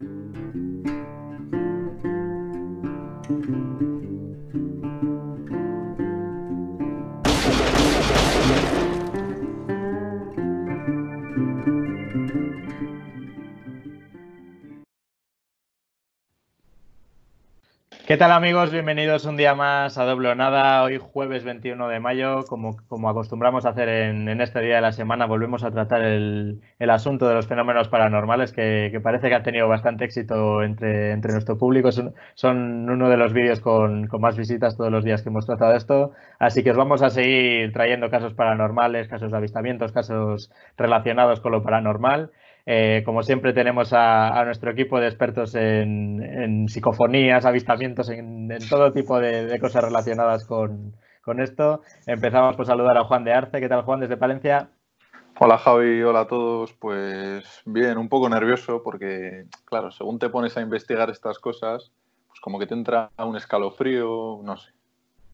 Thank you. ¿Qué tal amigos? Bienvenidos un día más a Doble Nada. Hoy jueves 21 de mayo, como, como acostumbramos a hacer en, este día de la semana, volvemos a tratar el, asunto de los fenómenos paranormales que, parece que han tenido bastante éxito entre, entre nuestro público. Son, uno de los vídeos con, con, más visitas todos los días que hemos tratado esto. Así que os vamos a seguir trayendo casos paranormales, casos de avistamientos, casos relacionados con lo paranormal. Eh, como siempre tenemos a, nuestro equipo de expertos en, psicofonías, avistamientos, en, todo tipo de, cosas relacionadas con, esto. Empezamos por saludar a Juan de Arce. ¿Qué tal Juan desde Palencia? Hola Javi, hola a todos. Pues bien, un poco nervioso porque, claro, según te pones a investigar estas cosas, pues como que te entra un escalofrío, no sé.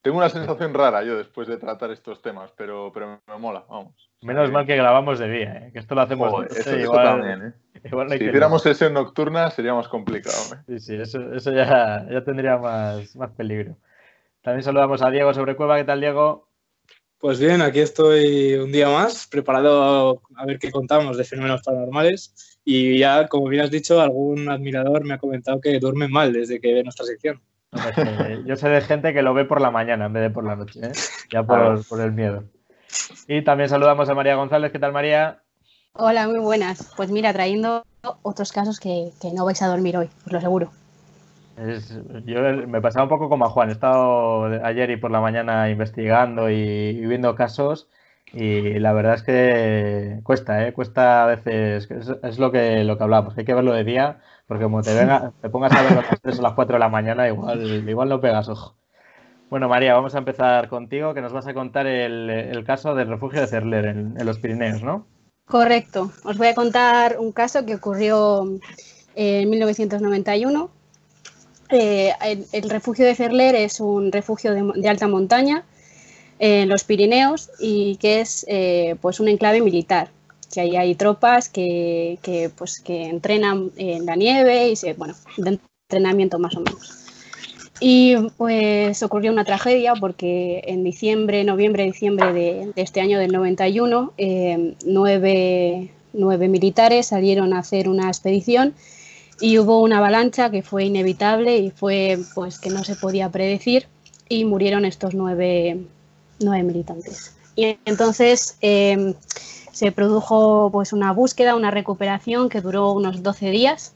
Tengo una sensación rara yo después de tratar estos temas, pero, pero me mola, vamos. Menos mal que grabamos de día, ¿eh? que esto lo hacemos. eso, igual, también, ¿eh? si hiciéramos sesión nocturna sería más complicado. ¿eh? Sí, sí, eso, eso ya, ya, tendría más, más peligro. También saludamos a Diego sobre Cueva. ¿Qué tal, Diego? Pues bien, aquí estoy un día más, preparado a ver qué contamos de fenómenos paranormales. Y ya, como bien has dicho, algún admirador me ha comentado que duerme mal desde que ve nuestra sección. Yo sé de gente que lo ve por la mañana en vez de por la noche, ¿eh? ya por, el miedo. Y también saludamos a María González. ¿Qué tal, María? Hola, muy buenas. Pues mira, trayendo otros casos que, no vais a dormir hoy, os lo aseguro. yo me pasaba un poco como a Juan. He estado ayer y por la mañana investigando y, viendo casos y la verdad es que cuesta, ¿eh? Cuesta a veces, es, lo que lo que hablamos, hay que verlo de día porque como te, venga, te pongas a ver a las 3 o las 4 de la mañana, igual, igual no pegas ojo. Bueno, María, vamos a empezar contigo, que nos vas a contar el, caso del refugio de Cerler en, los Pirineos, ¿no? Correcto. Os voy a contar un caso que ocurrió en 1991. Eh, el, refugio de Cerler es un refugio de, alta montaña en los Pirineos y que es eh, pues un enclave militar que ahí hay tropas que, pues, que entrenan en la nieve y se, bueno, de entrenamiento más o menos. Y pues ocurrió una tragedia porque en diciembre, noviembre, diciembre de, este año del 91, eh, nueve, nueve, militares salieron a hacer una expedición y hubo una avalancha que fue inevitable y fue pues que no se podía predecir y murieron estos nueve, nueve militantes. Y entonces eh, se produjo pues una búsqueda, una recuperación que duró unos 12 días.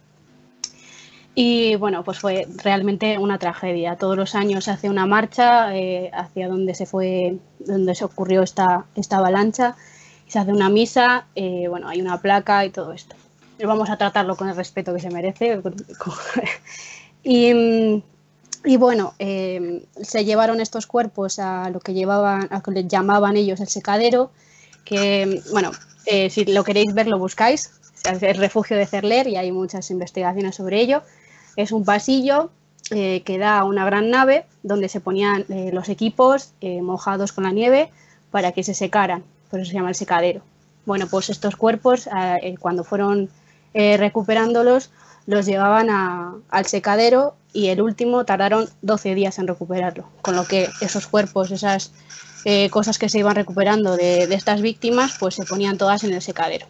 Y bueno, pues fue realmente una tragedia. Todos los años se hace una marcha eh, hacia donde se fue, donde se ocurrió esta, esta avalancha. Se hace una misa, eh, bueno, hay una placa y todo esto. vamos a tratarlo con el respeto que se merece. y, y, bueno, eh, se llevaron estos cuerpos a lo que llevaban, a lo que llamaban ellos el secadero, que, bueno, eh, si lo queréis ver, lo buscáis. El refugio de Cerler y hay muchas investigaciones sobre ello. Es un pasillo eh, que da a una gran nave donde se ponían eh, los equipos mojados con la nieve para que se secaran. Por eso se llama el secadero. Bueno, pues estos cuerpos, cuando fueron recuperándolos, los llevaban al secadero y el último tardaron 12 días en recuperarlo. Con lo que esos cuerpos, esas eh, cosas que se iban recuperando de, estas víctimas, pues se ponían todas en el secadero.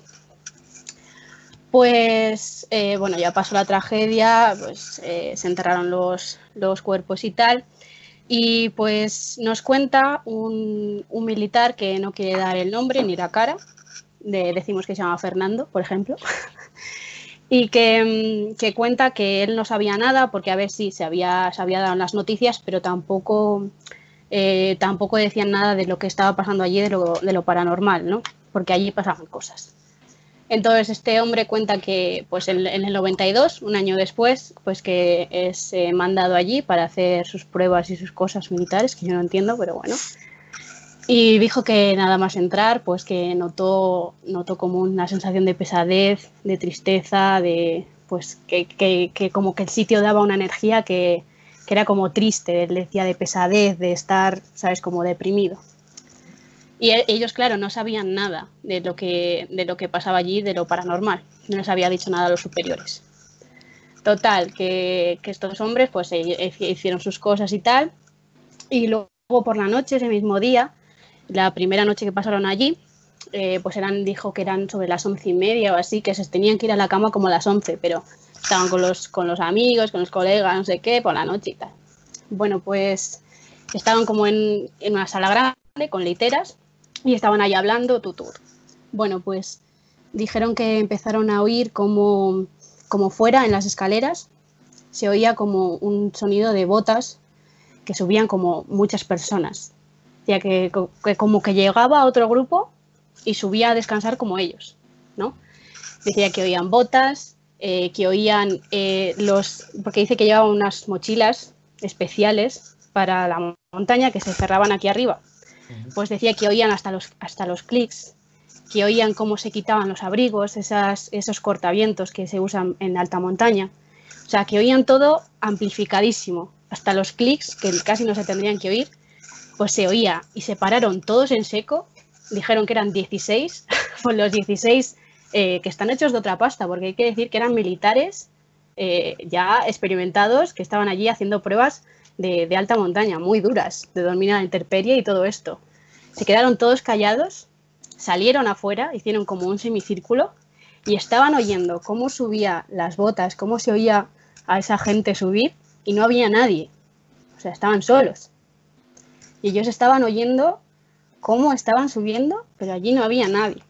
Pues eh, bueno, ya pasó la tragedia, pues eh, se enterraron los, cuerpos y tal. Y pues nos cuenta un, militar que no quiere dar el nombre ni la cara, decimos que se llama Fernando, por ejemplo, y que, que, cuenta que él no sabía nada porque a ver si se había, se había dado las noticias, pero tampoco eh, tampoco decían nada de lo que estaba pasando allí, de lo, de lo paranormal, ¿no? Porque allí pasaban cosas. Entonces este hombre cuenta que pues en, el 92, un año después, pues que es eh, mandado allí para hacer sus pruebas y sus cosas militares, que yo no entiendo, pero bueno. Y dijo que nada más entrar, pues que notó, notó como una sensación de pesadez, de tristeza, de pues que, que, que como que el sitio daba una energía que, que era como triste, él decía de pesadez, de estar, ¿sabes?, como deprimido. Y e, ellos, claro, no sabían nada de lo que, de lo que pasaba allí, de lo paranormal. No les había dicho nada a los superiores. Total, que, estos hombres pues eh, eh, hicieron sus cosas y tal. Y luego por la noche, ese mismo día, la primera noche que pasaron allí, eh, pues eran, dijo que eran sobre las once y media o así, que se tenían que ir a la cama como las once, pero estaban con los, con los amigos, con los colegas, no sé qué, por la noche y tal. Bueno, pues estaban como en, en una sala grande con literas y estaban ahí hablando, tutur. Bueno, pues dijeron que empezaron a oír como, fuera en las escaleras, se oía como un sonido de botas que subían como muchas personas. Decía que, que como que llegaba otro grupo y subía a descansar como ellos, ¿no? Decía que oían botas, eh, que oían eh, los, porque dice que llevaban unas mochilas especiales para la montaña que se cerraban aquí arriba. Pues decía que oían hasta los, hasta los clics, que oían cómo se quitaban los abrigos, esas, esos cortavientos que se usan en alta montaña. O sea, que oían todo amplificadísimo, hasta los clics, que casi no se tendrían que oír, pues se oía. Y se pararon todos en seco. Dijeron que eran 16, pues los 16 eh, que están hechos de otra pasta, porque hay que decir que eran militares eh, ya experimentados que estaban allí haciendo pruebas de, de, alta montaña, muy duras, de dormir a la intemperie y todo esto. Se quedaron todos callados, salieron afuera, hicieron como un semicírculo y estaban oyendo cómo subía las botas, cómo se oía a esa gente subir y no había nadie. O sea, estaban solos. Y ellos estaban oyendo cómo estaban subiendo, pero allí no había nadie.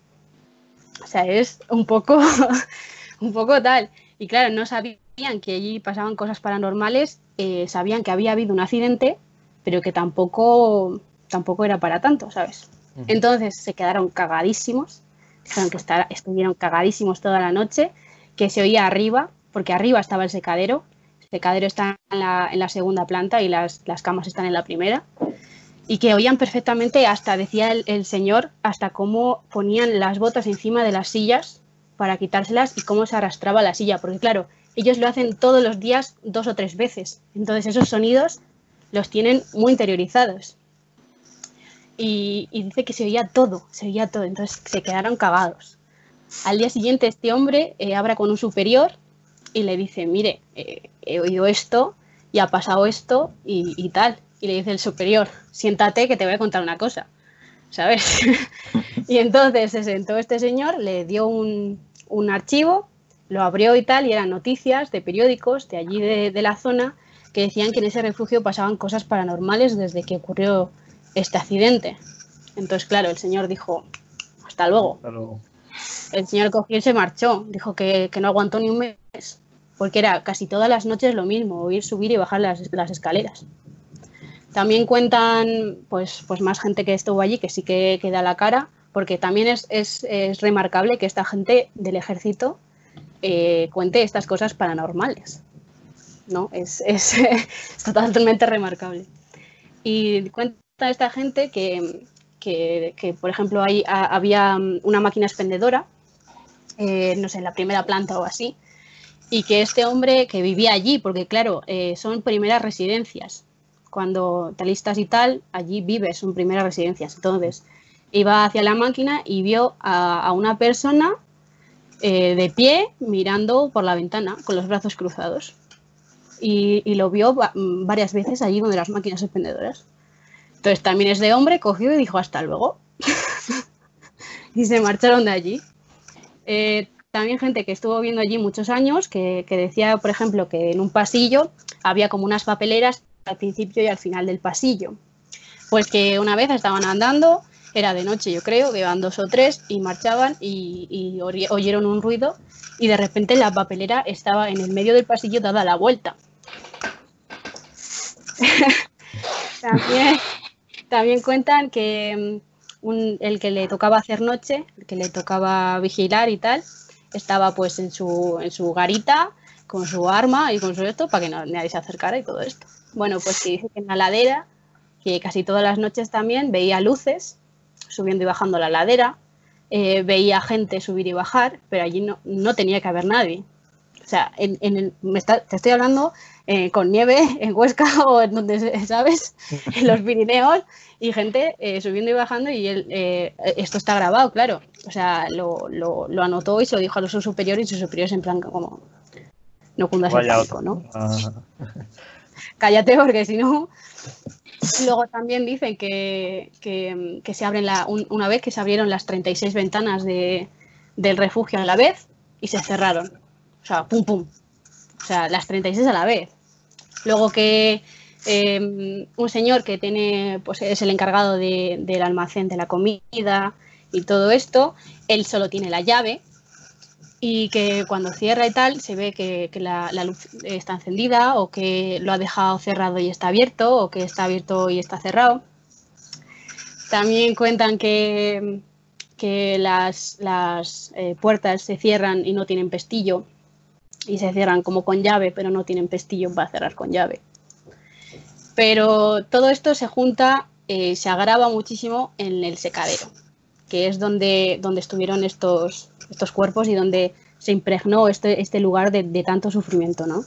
O sea, es un poco, un poco tal. Y claro, no sabían que allí pasaban cosas paranormales, eh, sabían que había habido un accidente, pero que tampoco, tampoco era para tanto, ¿sabes? Entonces se quedaron cagadísimos, dijeron que estar, estuvieron cagadísimos toda la noche, que se oía arriba, porque arriba estaba el secadero, el secadero está en la, en la segunda planta y las, las camas están en la primera y que oían perfectamente hasta, decía el, señor, hasta cómo ponían las botas encima de las sillas para quitárselas y cómo se arrastraba la silla, porque claro, ellos lo hacen todos los días dos o tres veces, entonces esos sonidos los tienen muy interiorizados. Y, dice que se oía todo, se oía todo, entonces se quedaron cagados. Al día siguiente este hombre eh, habla con un superior y le dice, mire, eh, he oído esto y ha pasado esto y tal y le dice el superior, siéntate que te voy a contar una cosa, ¿sabes? y entonces se sentó este señor, le dio un, un, archivo, lo abrió y tal, y eran noticias de periódicos de allí de, de, la zona que decían que en ese refugio pasaban cosas paranormales desde que ocurrió este accidente. Entonces, claro, el señor dijo, hasta luego. Hasta luego. El señor cogió y se marchó, dijo que, que no aguantó ni un mes, porque era casi todas las noches lo mismo, oír subir y bajar las, las escaleras. También cuentan pues, pues más gente que estuvo allí que sí que, que da la cara, porque también es, es, remarcable que esta gente del ejército eh, cuente estas cosas paranormales. ¿no? Es, es, totalmente remarcable. Y cuenta esta gente que, que, que por ejemplo, hay, había una máquina expendedora, eh, no sé, en la primera planta o así, y que este hombre que vivía allí, porque claro, eh, son primeras residencias, cuando talistas y tal, allí vives, son primeras residencias. Entonces, iba hacia la máquina y vio a, a una persona eh, de pie mirando por la ventana con los brazos cruzados. Y, y, lo vio varias veces allí donde las máquinas expendedoras. Entonces también es de hombre, cogió y dijo hasta luego. y se marcharon de allí. Eh, también gente que estuvo viendo allí muchos años, que, que decía, por ejemplo, que en un pasillo había como unas papeleras al principio y al final del pasillo. Pues que una vez estaban andando, era de noche yo creo, que iban dos o tres y marchaban y, oyeron un ruido y de repente la papelera estaba en el medio del pasillo dada la vuelta. también, también, cuentan que mm, un, el que le tocaba hacer noche, el que le tocaba vigilar y tal, estaba pues en su, en su garita con su arma y con su esto para que no, nadie se acercara y todo esto. Bueno, pues que dice que en la ladera, que casi todas las noches también veía luces subiendo y bajando la ladera, eh, veía gente subir y bajar, pero allí no, no tenía que haber nadie. O sea, en, en el, me está, te estoy hablando eh, con nieve en Huesca o en donde, ¿sabes? En los Pirineos y gente eh, subiendo y bajando y él, eh, esto está grabado, claro. O sea, lo, lo, lo, anotó y se lo dijo a su superior y su superior en plan como, no cundas el pánico. ¿no? Ah, Cállate porque si no... Luego también dicen que, que- que se abren la, un- una vez que se abrieron las 36 ventanas de- del refugio a la vez y se cerraron. O sea, pum, pum. O sea, las 36 a la vez. Luego que eh, un señor que tiene, pues es el encargado de- del almacén de la comida y todo esto, él solo tiene la llave y que cuando cierra y tal se ve que, que la, luz está encendida o que lo ha dejado cerrado y está abierto o que está abierto y está cerrado. También cuentan que, que las, las, eh, puertas se cierran y no tienen pestillo y se cierran como con llave, pero no tienen pestillo para cerrar con llave. Pero todo esto se junta, eh, se agrava muchísimo en el secadero, que es donde, donde estuvieron estos, estos cuerpos y donde se impregnó este, este lugar de, de tanto sufrimiento, ¿no?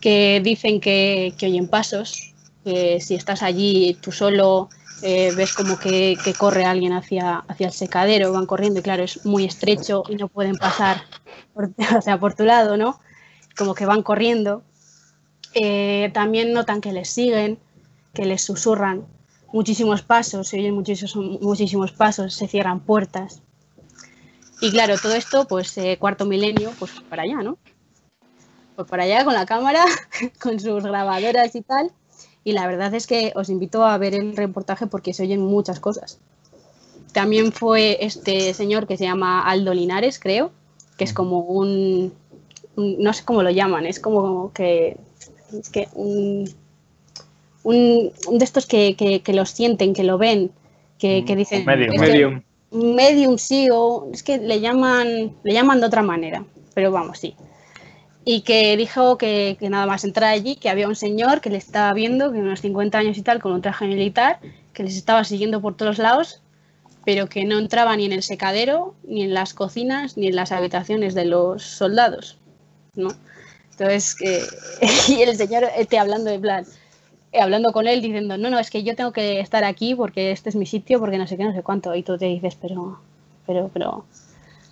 Que dicen que, que oyen pasos, que si estás allí tú solo eh, ves como que, que corre alguien hacia, hacia el secadero, van corriendo y claro, es muy estrecho y no pueden pasar por, por tu lado, ¿no? Como que van corriendo. Eh, también notan que les siguen, que les susurran muchísimos pasos, se oyen muchísimos, muchísimos pasos, se cierran puertas. Y claro, todo esto, pues eh, cuarto milenio, pues para allá, ¿no? Pues para allá con la cámara, con sus grabadoras y tal. Y la verdad es que os invito a ver el reportaje porque se oyen muchas cosas. También fue este señor que se llama Aldo Linares, creo, que es como un, un- no sé cómo lo llaman, es como que, es que un, un, un de estos que, que, que los sienten, que lo ven, que, que Un dicen... medium. "Es que- Medium. Medium sí o es que le llaman le llaman de otra manera pero vamos sí. Y que dijo que, que nada más entrar allí que había un señor que le estaba viendo que unos 50 años y tal con un traje militar que les estaba siguiendo por todos lados pero que no entraba ni en el secadero ni en las cocinas ni en las habitaciones de los soldados no entonces que y el señor esté hablando de plan hablando con él diciendo, no, no, es que yo tengo que estar aquí porque este es mi sitio, porque no sé qué, no sé cuánto. Y tú te dices, pero, pero, pero,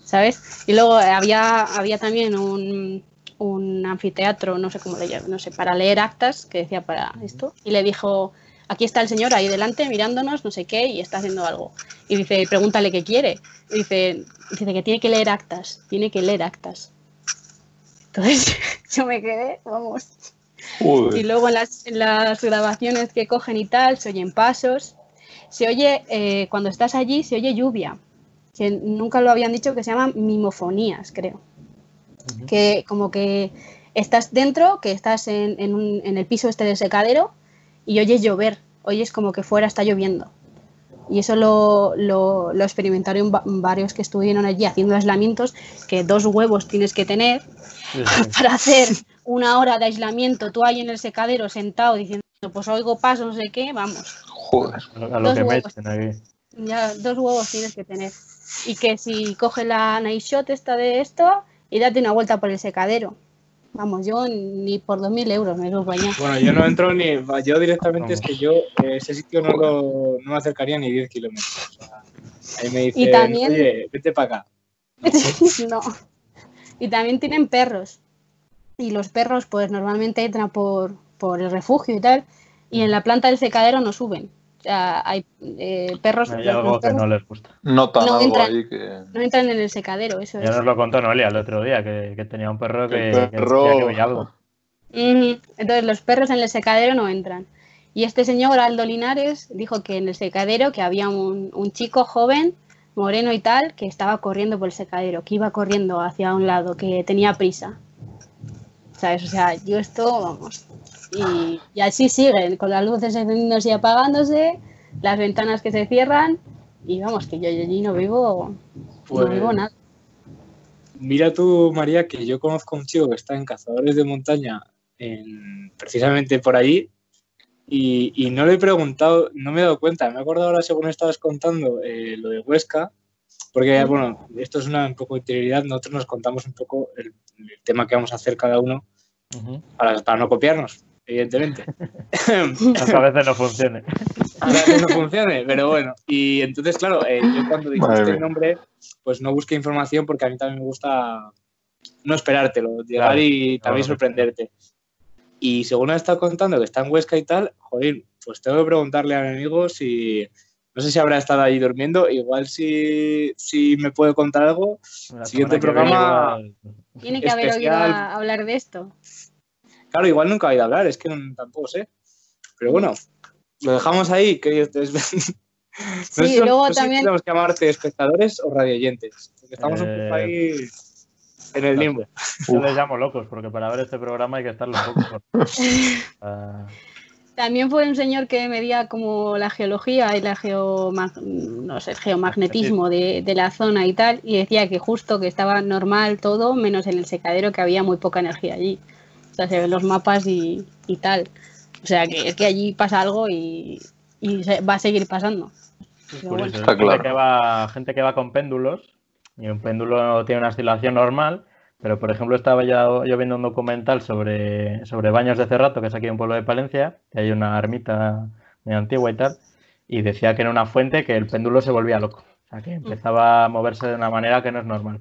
¿sabes? Y luego eh, había, había también un, un anfiteatro, no sé cómo le llaman, no sé, para leer actas, que decía para esto. Y le dijo, aquí está el señor ahí delante mirándonos, no sé qué, y está haciendo algo. Y dice, pregúntale qué quiere. Y dice, dice que tiene que leer actas, tiene que leer actas. Entonces yo me quedé, vamos, y Joder. luego en las, en las grabaciones que cogen y tal, se oyen pasos. Se oye, eh, cuando estás allí, se oye lluvia. Que nunca lo habían dicho, que se llaman mimofonías, creo. Ujú. Que como que estás dentro, que estás en, en un- en el piso este del secadero y oyes llover. Oyes como que fuera está lloviendo. Y eso lo, lo, lo experimentaron va- varios que estuvieron allí haciendo aislamientos, que dos huevos tienes que tener Sí, sí. para hacer una hora de aislamiento, tú ahí en el secadero sentado diciendo, pues oigo paso, no sé qué, vamos, Joder. A lo- lo Dos que me huevos. echen aquí. ya dos huevos tienes que tener. Y que si coges la night shot esta de esto y date una vuelta por el secadero. Vamos, yo ni por 2.000 euros me subo allá. Bueno, yo no entro ni. Yo directamente es que yo eh, ese sitio no, lo, no me acercaría ni 10 kilómetros. O sea, ahí me dicen, también- oye, vete para acá. no. Y también tienen perros. Y los perros, pues normalmente entran por, por el refugio y tal. Y en la planta del secadero no suben. O sea, hay eh, perros, Hay algo que no les gusta. No algo entra. ahí que. no entran en el secadero, eso Ya es. nos lo contó Noelia el otro día, que, que tenía un perro que, El perro- que algo. Entonces los perros en el secadero no entran. Y este señor Aldo Linares dijo que en el secadero que había un, un chico joven, moreno y tal, que estaba corriendo por el secadero, que iba corriendo hacia un lado, que tenía prisa. ¿Sabes? O sea, yo esto, vamos. Y, y así siguen, con las luces encendiéndose y apagándose, las ventanas que se cierran, y vamos, que yo, allí no vivo, Pues- no vivo nada. Mira tú, María, que yo conozco a un chico que está en Cazadores de Montaña, en- precisamente por allí, y, y no le he preguntado, no me he dado cuenta, me he acordado ahora según estabas contando eh, lo de Huesca, porque, bueno, esto es una un poco de interioridad, nosotros nos contamos un poco el, el tema que vamos a hacer cada uno Ujú. para, para no copiarnos, evidentemente. A veces no funcione. Ahora que no funcione, pero bueno. Y entonces, claro, eh, yo cuando dijiste el nombre, pues no busqué información porque a mí también me gusta no esperártelo, llegar Claro, y también no, sorprenderte. Y según ha estado contando que está en Huesca y tal, joder, pues tengo que preguntarle a mi amigo si, no sé si habrá estado ahí durmiendo, igual si, si me puede contar algo. La Siguiente que programa- Tiene que haber oído a- hablar de esto. Claro, igual nunca ha oído hablar, es que no- tampoco sé. Pero bueno, lo dejamos ahí, que ustedes no Sí, sé- luego no también- tenemos que llamarte espectadores o radioyentes, porque estamos un Eh, poco ahí en el limbo. Yo les llamo locos, porque para ver este programa hay que estar los locos. Ah, También fue un señor que medía como la geología y la geomag- no sé, el geomagnetismo de, de la zona y tal, y decía que justo que estaba normal todo, menos en el secadero que había muy poca energía allí. O sea, se ven los mapas y, y tal. O sea, que es que allí pasa algo y, y se- va a seguir pasando. Bueno. curioso. Está gente, claro. que va, gente que va con péndulos y un péndulo tiene una oscilación normal, pero por ejemplo estaba ya yo viendo un documental sobre, sobre Baños de Cerrato, que es aquí un pueblo de Palencia, que hay una ermita muy antigua y tal, y decía que era una fuente que el péndulo se volvía loco, o sea que empezaba a moverse de una manera que no es normal.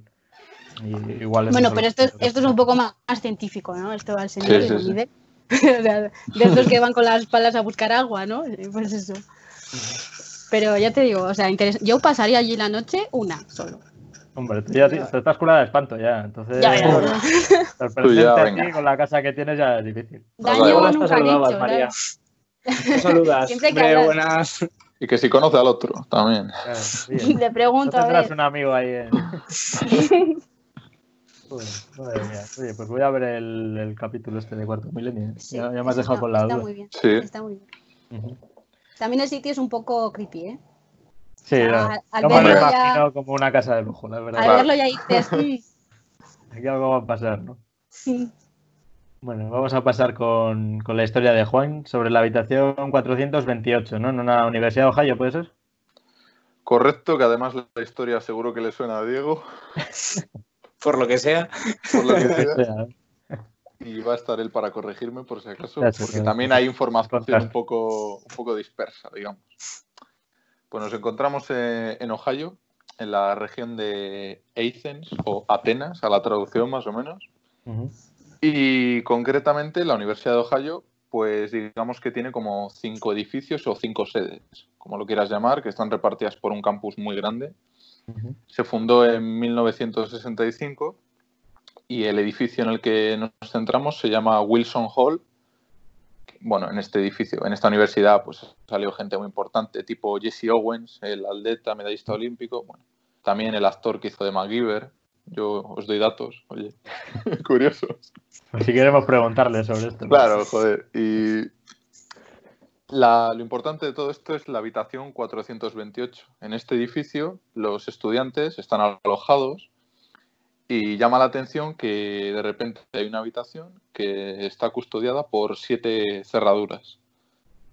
Y igual es Bueno, pero esto esto es un poco más, más científico, ¿no? Esto al señor Sí, sí, sí. O sea, de estos que van con las palas a buscar agua, ¿no? Pues eso. Pero ya te digo, o sea, yo pasaría allí la noche una solo. Hombre, tú ya te, te estás curada de espanto ya, entonces Ya, ya. a venga. ti con la casa que tienes ya es difícil. Daño nunca te saludabas, hecho, María. saludas. Siempre que Hombre, buenas. Y que si conoce al otro también. Claro, bien. Le No pregunto, a tendrás ver. un amigo ahí en... Joder, madre mía. Oye, pues voy a ver el, el capítulo este de Cuarto Milenio. Sí, ya, ya me has dejado está- con la Está duda. muy bien. Sí. Está muy bien. Ujú. También el sitio es un poco creepy, ¿eh? Sí, O sea, no, al- no me lo verlo ya- imagino como una casa de lujo, la verdad. Al verlo ya dices, "Mm, Aquí algo va a pasar, ¿no? sí". Bueno, vamos a pasar con, con la historia de Juan sobre la habitación 428, ¿no? En una universidad de Ohio, ¿puede ser? Correcto, que además la historia seguro que le suena a Diego, Por lo que sea. por lo que sea, y va a estar él para corregirme por si acaso, porque también hay información un poco, un poco dispersa, digamos. Pues nos encontramos eh, en Ohio, en la región de Athens, o Atenas, a la traducción más o menos. Y concretamente la Universidad de Ohio, pues digamos que tiene como cinco edificios o cinco sedes, como lo quieras llamar, que están repartidas por un campus muy grande. Se fundó en 1965 y el edificio en el que nos centramos se llama Wilson Hall. Bueno, en este edificio, en esta universidad, pues salió gente muy importante, tipo Jesse Owens, el atleta medallista olímpico, bueno, también el actor que hizo de MacGyver. Yo os doy datos, oye, curiosos. Pues si queremos preguntarle sobre esto. ¿no? Claro, joder. Y la- lo importante de todo esto es la habitación 428. En este edificio los estudiantes están alojados y llama la atención que de repente hay una habitación que está custodiada por siete cerraduras.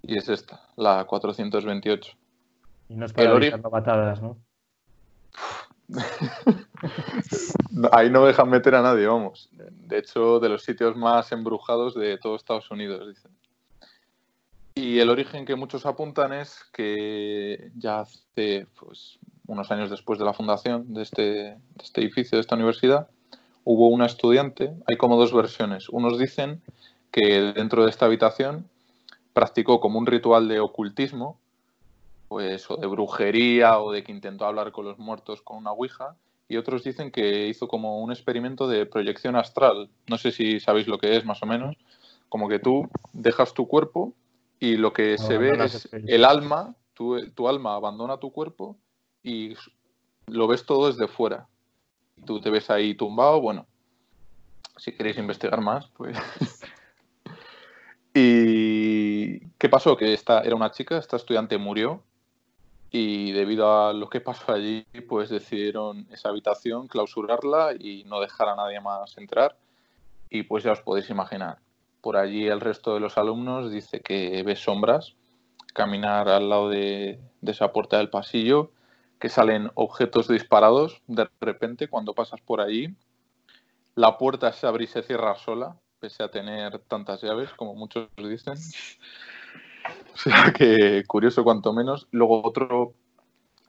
Y es esta, la 428. Y no es para el ori- evitar patadas, ¿no? No, Ahí no dejan meter a nadie, vamos. De hecho, de los sitios más embrujados de todo Estados Unidos, dicen. Y el origen que muchos apuntan es que ya hace pues, unos años después de la fundación de este, de este edificio, de esta universidad, hubo una estudiante, hay como dos versiones. Unos dicen que dentro de esta habitación practicó como un ritual de ocultismo, pues o de brujería o de que intentó hablar con los muertos con una ouija, y otros dicen que hizo como un experimento de proyección astral. No sé si sabéis lo que es más o menos. Como que tú dejas tu cuerpo y lo que se ve es el alma, tu, tu alma abandona tu cuerpo y lo ves todo desde fuera. Tú te ves ahí tumbado, bueno, si queréis investigar más, pues... ¿Y qué pasó? Que esta era una chica, esta estudiante murió y debido a lo que pasó allí, pues decidieron esa habitación clausurarla y no dejar a nadie más entrar. Y pues ya os podéis imaginar, por allí el resto de los alumnos dice que ve sombras caminar al lado de, de esa puerta del pasillo, que salen objetos disparados de repente cuando pasas por allí. La puerta se abre y se cierra sola, pese a tener tantas llaves, como muchos dicen. O sea que curioso cuanto menos. Luego otro,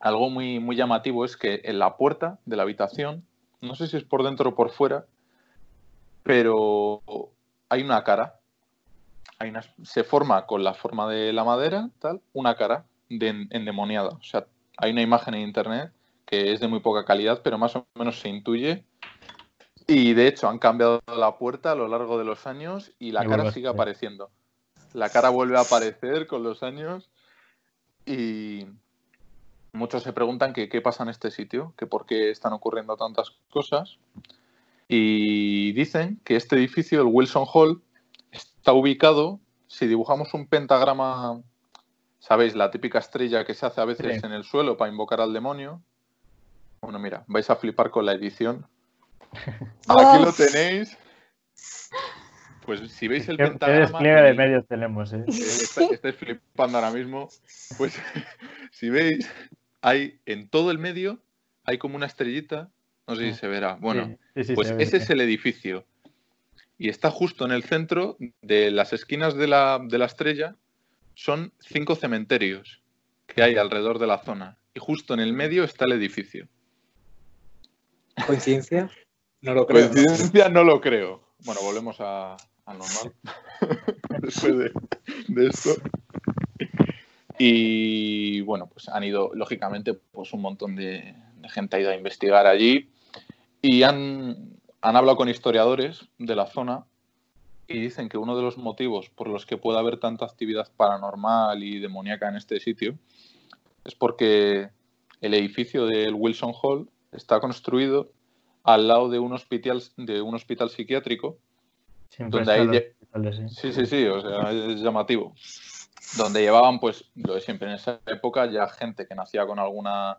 algo muy, muy llamativo es que en la puerta de la habitación, no sé si es por dentro o por fuera, pero hay una cara. Hay una- se forma con la forma de la madera, tal, una cara de, endemoniada. O sea, hay una imagen en internet que es de muy poca calidad, pero más o menos se intuye. Y de hecho han cambiado la puerta a lo largo de los años y la cara sigue apareciendo. La cara vuelve a aparecer con los años y muchos se preguntan que qué pasa en este sitio, que por qué están ocurriendo tantas cosas. Y dicen que este edificio, el Wilson Hall, está ubicado, si dibujamos un pentagrama, ¿sabéis? La típica estrella que se hace a veces Sí. en el suelo para invocar al demonio. Bueno, mira, vais a flipar con la edición. Aquí lo tenéis. Pues si veis el ¿Qué, qué pentagrama... despliegue de medios tenemos, eh? eh, está- estáis flipando ahora mismo. Pues si veis, hay en todo el medio, hay como una estrellita. No sé si se verá. Bueno, Sí, sí, sí, pues ve, ese es el edificio. Y está justo en el centro de las esquinas de la, de la estrella. Son cinco cementerios que hay alrededor de la zona. Y justo en el medio está el edificio. ¿Coincidencia? No lo creo. Coincidencia no lo creo. Bueno, volvemos a, al normal. Después de, de esto. Y bueno, pues han ido, lógicamente, pues un montón de, de gente ha ido a investigar allí y han, han hablado con historiadores de la zona y dicen que uno de los motivos por los que puede haber tanta actividad paranormal y demoníaca en este sitio es porque el edificio del Wilson Hall está construido al lado de un hospital, de un hospital psiquiátrico. Siempre donde hay hospitales, sí. Sí, sí, sí, o sea, es llamativo. Donde llevaban, pues, lo de siempre en esa época, ya gente que nacía con alguna,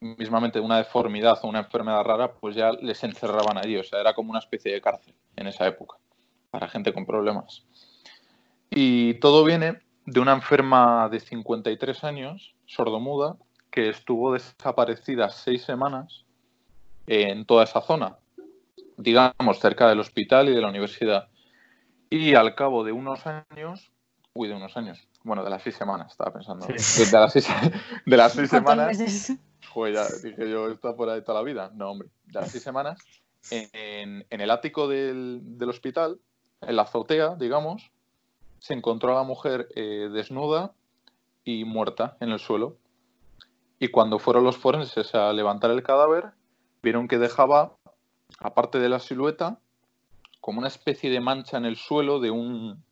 mismamente una deformidad o una enfermedad rara, pues ya les encerraban allí. O sea, era como una especie de cárcel en esa época, para gente con problemas. Y todo viene de una enferma de 53 años, sordomuda, que estuvo desaparecida seis semanas en toda esa zona, digamos, cerca del hospital y de la universidad. Y al cabo de unos años, uy, de unos años, bueno, de las seis semanas, estaba pensando. Sí. De, las seis, de las seis ¿Cuántos semanas? Joder, ya dije yo, está por ahí toda la vida. No, hombre, de las seis semanas, en, en el ático del, del hospital, en la azotea, digamos, se encontró a la mujer eh, desnuda y muerta en el suelo. Y cuando fueron los forenses a levantar el cadáver, vieron que dejaba, aparte de la silueta, como una especie de mancha en el suelo de un,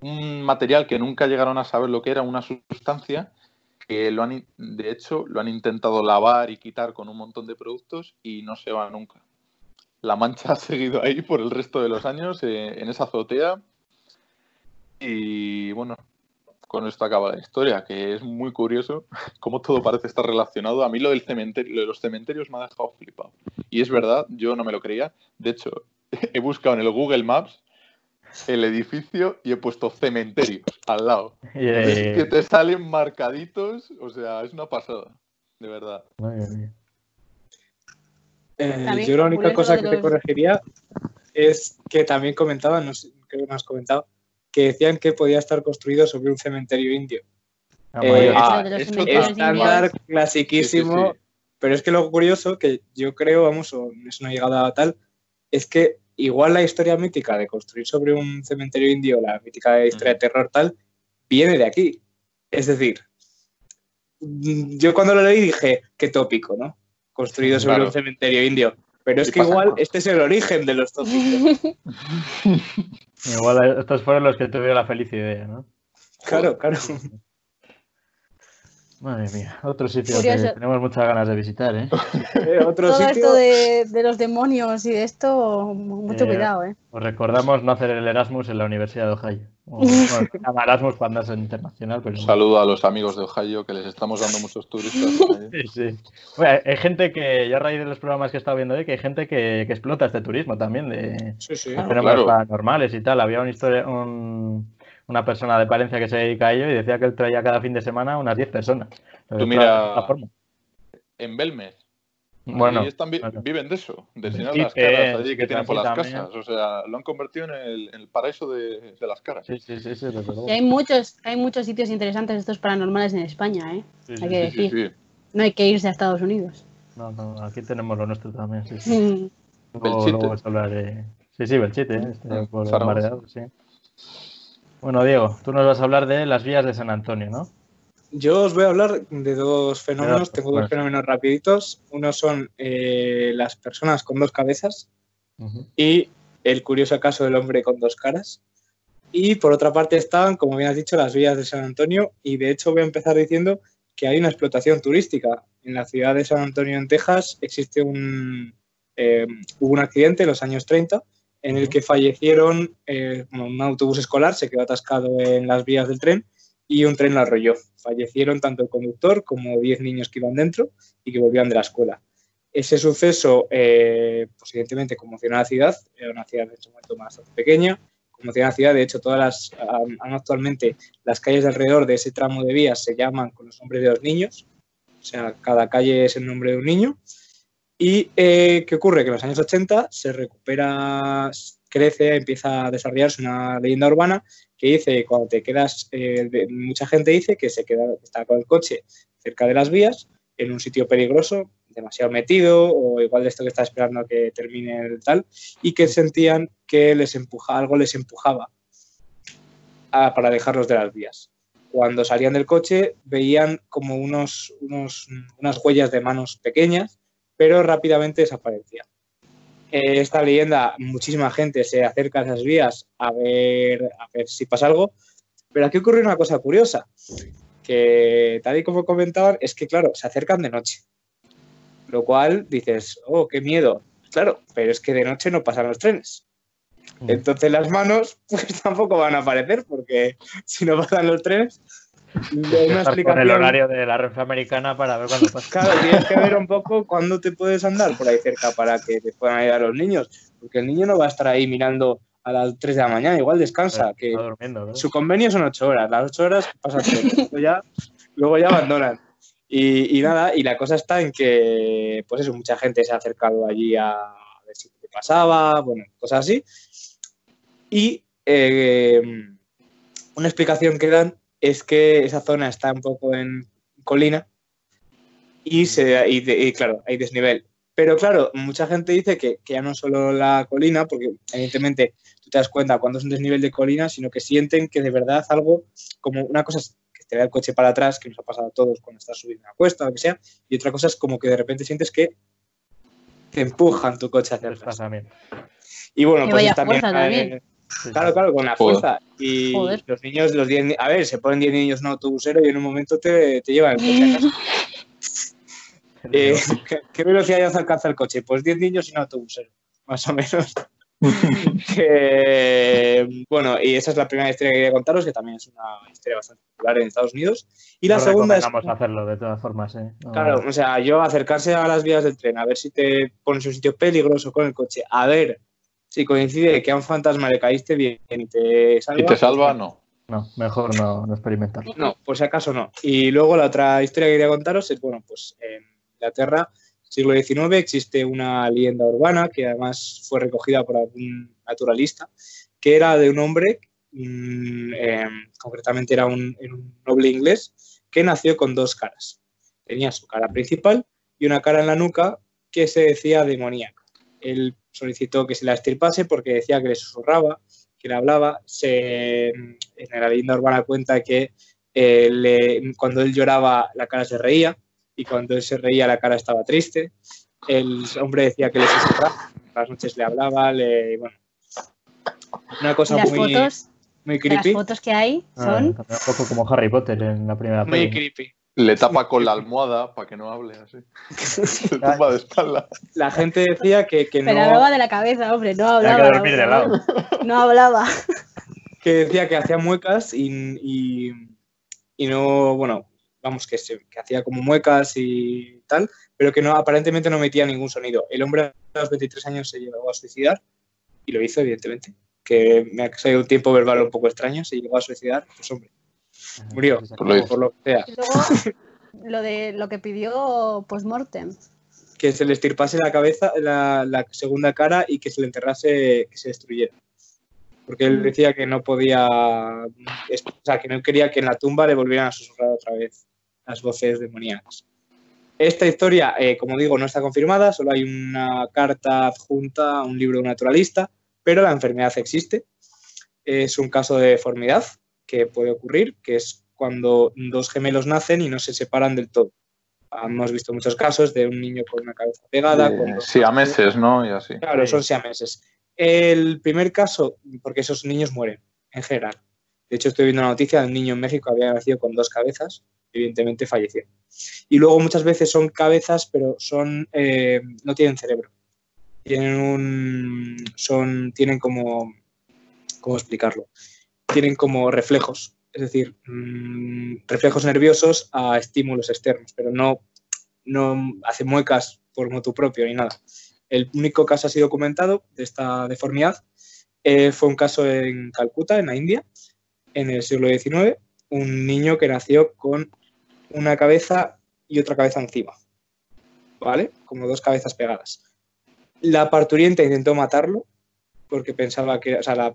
un material que nunca llegaron a saber lo que era, una sustancia que lo han, de hecho, lo han intentado lavar y quitar con un montón de productos y no se va nunca. La mancha ha seguido ahí por el resto de los años eh, en esa azotea y bueno, con esto acaba la historia, que es muy curioso cómo todo parece estar relacionado. A mí lo del cementerio, lo de los cementerios me ha dejado flipado. Y es verdad, yo no me lo creía. De hecho, he buscado en el Google Maps el edificio y he puesto cementerios al lado. Es que te salen marcaditos, o sea, es una pasada, de verdad. madre mía. Eh, yo la única cosa de que te corregiría es que también comentaban, no sé, creo que no has comentado, que decían que podía estar construido sobre un cementerio indio. Ah, Eh, ah, de Estándar clasiquísimo, Sí, sí, sí. pero es que lo curioso, que yo creo, vamos, o eso no ha llegado a tal, es que igual la historia mítica de construir sobre un cementerio indio, la mítica historia de terror tal, viene de aquí. Es decir, mm, yo cuando lo leí dije, qué tópico, ¿no? Construido sobre Claro. un cementerio indio. Pero es que igual este es el origen de los tópicos. Igual estos fueron los que tuvieron la feliz idea, ¿no? claro, claro. Madre mía, otro sitio Curioso. que tenemos muchas ganas de visitar, ¿eh? Eh, otro Todo sitio. esto de, de los demonios y de esto, mucho Eh, cuidado, ¿eh? Os recordamos no hacer el Erasmus en la Universidad de Ohio. O, bueno, Erasmus cuando es internacional, pero... Un saludo a los amigos de Ohio, que les estamos dando muchos turistas. Sí, sí. Bueno, hay gente que, yo a raíz de los programas que he estado viendo hoy, que hay gente que, que explota este turismo también, de Sí, sí. Fenómenos claro. paranormales y tal. Había una historia, un- una persona de Palencia que se dedica a ello y decía que él traía cada fin de semana unas 10 personas. Tú mira- forma. En Belmez. Bueno, Allí están vi- claro. viven de eso, de enseñar Sí, las caras allí sí, que tienen por las también. casas. O sea, lo han convertido en el, en el paraíso de, de las caras. sí, sí, sí, sí. Y hay muchos, hay muchos sitios interesantes estos paranormales en España, ¿eh? Sí, hay sí, que decir. sí. No hay que irse a Estados Unidos. No, no, aquí tenemos lo nuestro también, sí, sí. Luego, Belchite. luego vas a hablar de... Sí, sí, Belchite, ¿eh? Este, Ah, por mareado, sí. Bueno, Diego, tú nos vas a hablar de las vías de San Antonio, ¿no? Yo os voy a hablar de dos fenómenos. Tengo dos fenómenos rapiditos. Uno son eh, las personas con dos cabezas y el curioso caso del hombre con dos caras. Y por otra parte están, como bien has dicho, las vías de San Antonio. Y de hecho voy a empezar diciendo que hay una explotación turística. En la ciudad de San Antonio, en Texas, existe un, eh, hubo un accidente en los años 30 en el que fallecieron, eh, un autobús escolar se quedó atascado en las vías del tren y un tren lo arrolló. Fallecieron tanto el conductor como 10 niños que iban dentro y que volvían de la escuela. Ese suceso, eh, pues evidentemente, conmocionó a la ciudad, era una ciudad en ese momento bastante pequeña, conmocionó a la ciudad, de hecho, todas las, actualmente las calles de alrededor de ese tramo de vías se llaman con los nombres de los niños, o sea, cada calle es el nombre de un niño. ¿Y eh, qué ocurre? Que en los años 80 se recupera, crece, empieza a desarrollarse una leyenda urbana que dice cuando te quedas, eh, de- mucha gente dice que se queda, que está con el coche cerca de las vías, en un sitio peligroso, demasiado metido, o igual de esto que está esperando a que termine el tal, y que sentían que les empuja, algo les empujaba para dejarlos de las vías. Cuando salían del coche veían como unos, unos, unas huellas de manos pequeñas, pero rápidamente desaparecían. Eh, esta leyenda, muchísima gente se acerca a esas vías a ver, a ver si pasa algo, pero aquí ocurre una cosa curiosa, que tal y como comentaban, es que, claro, se acercan de noche, lo cual dices, oh, qué miedo. Claro, pero es que de noche no pasan los trenes. Mm. Entonces las manos pues tampoco van a aparecer porque si no pasan los trenes, una Estás con el horario de la Renfe Americana para ver cuándo pasa. Claro, tienes que ver un poco cuándo te puedes andar por ahí cerca para que te puedan ayudar los niños, porque el niño no va a estar ahí mirando a las 3 de la mañana, igual descansa, que su convenio son 8 horas, las 8 horas pasan luego ya, luego ya abandonan. Y, y nada, y la cosa está en que, pues eso, mucha gente se ha acercado allí a ver si qué pasaba, bueno, cosas así. Y eh, una explicación que dan es que esa zona está un poco en colina y, se, y, de- y claro, hay desnivel. Pero claro, mucha gente dice que, que ya no solo la colina, porque evidentemente tú te das cuenta cuando es un desnivel de colina, sino que sienten que de verdad algo, como una cosa es que te da el coche para atrás, que nos ha pasado a todos cuando estás subiendo una cuesta o lo que sea, y otra cosa es como que de repente sientes que te empujan tu coche hacia atrás. Y bueno, Que pues vaya también, fuerza también. Claro, claro, con la Joder. fuerza. Y Joder. los niños, los 10, ni- a ver, se ponen 10 niños en un autobusero y en un momento te, te llevan el coche a casa. Eh, ¿qué, qué velocidad ya se alcanza el coche? Pues 10 niños y un autobusero, más o menos. Que, bueno, y esa es la primera historia que quería contaros, que también es una historia bastante popular en Estados Unidos. Y la No segunda es, hacerlo de todas formas, ¿eh? No- claro, o sea, yo acercarse a las vías del tren, a ver si te pones en un sitio peligroso con el coche, a ver si coincide que a un fantasma le caíste bien y te salva. ¿Y te salva? No. No, mejor no, no experimentarlo. No, por si acaso no. Y luego la otra historia que quería contaros es, bueno, pues en Inglaterra, siglo XIX, existe una leyenda urbana que además fue recogida por algún naturalista, que era de un hombre, mm, eh, concretamente era un, un noble inglés, que nació con dos caras. Tenía su cara principal y una cara en la nuca que se decía demoníaca. Él solicitó que se la estirpase porque decía que le susurraba, que le hablaba. Se, en la leyenda urbana cuenta que eh, le- cuando él lloraba la cara se reía y cuando él se reía la cara estaba triste. El hombre decía que le susurraba, las noches le hablaba, le, bueno, una cosa las muy, fotos, muy las creepy. fotos que hay Ah, son un poco como Harry Potter en la primera Muy peli. creepy. Le tapa con la almohada para que no hable así. Se tumba de espalda. La gente decía que, que Pero no, hablaba de la cabeza, hombre, no Hay hablaba. que dormir de lado. No hablaba. que decía que hacía muecas y, y, y no, bueno, vamos, que, se- que hacía como muecas y tal, pero que no aparentemente no metía ningún sonido. El hombre a los 23 años se llegó a suicidar y lo hizo, evidentemente. Que me ha salido un tiempo verbal un poco extraño, se llegó a suicidar, pues hombre, murió, lo por lo que sea. Y luego lo de lo que pidió postmortem. Que se le estirpase la cabeza, la, la segunda cara y que se le enterrase, que se destruyera. Porque él Mm. decía que no podía, o sea, que no quería que en la tumba le volvieran a susurrar otra vez las voces demoníacas. Esta historia, eh, como digo, no está confirmada, solo hay una carta adjunta a un libro de un naturalista, pero la enfermedad existe. Es un caso de deformidad que puede ocurrir, que es cuando dos gemelos nacen y no se separan del todo. Hemos visto muchos casos de un niño con una cabeza pegada. Con dos sí, a meses, ¿no? Y así. Claro, Sí. son siameses. El primer caso, porque esos niños mueren, en general. De hecho, estoy viendo una noticia de un niño en México que había nacido con dos cabezas, evidentemente falleció. Y luego muchas veces son cabezas, pero son eh, no tienen cerebro. Tienen un. son. tienen como. ¿Cómo explicarlo? Tienen como reflejos. Es decir, mm, reflejos nerviosos a estímulos externos, pero no, no hacen muecas por motu propio ni nada. El único caso así documentado de esta deformidad eh, fue un caso en Calcuta, en la India, en el siglo XIX, un niño que nació con una cabeza y otra cabeza encima, ¿vale? Como dos cabezas pegadas. La parturienta intentó matarlo porque pensaba que, o sea, la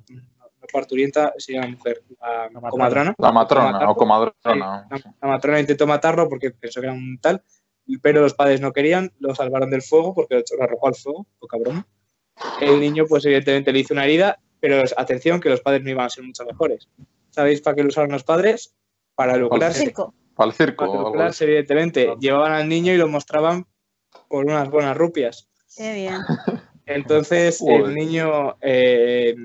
parturienta sería la mujer, la, matrona. comadrona. La matrona matarlo. o comadrona. Sí, la, la matrona intentó matarlo porque pensó que era un tal, pero los padres no querían, lo salvaron del fuego porque lo, arrojó al fuego, poca broma. El niño, pues evidentemente le hizo una herida, pero atención que los padres no iban a ser mucho mejores. ¿Sabéis para qué lo usaron los padres? Para lucrarse. Circo. Para el circo. Para lucrarse, evidentemente. Llevaban al niño y lo mostraban por unas buenas rupias. Qué bien. Entonces el niño, eh,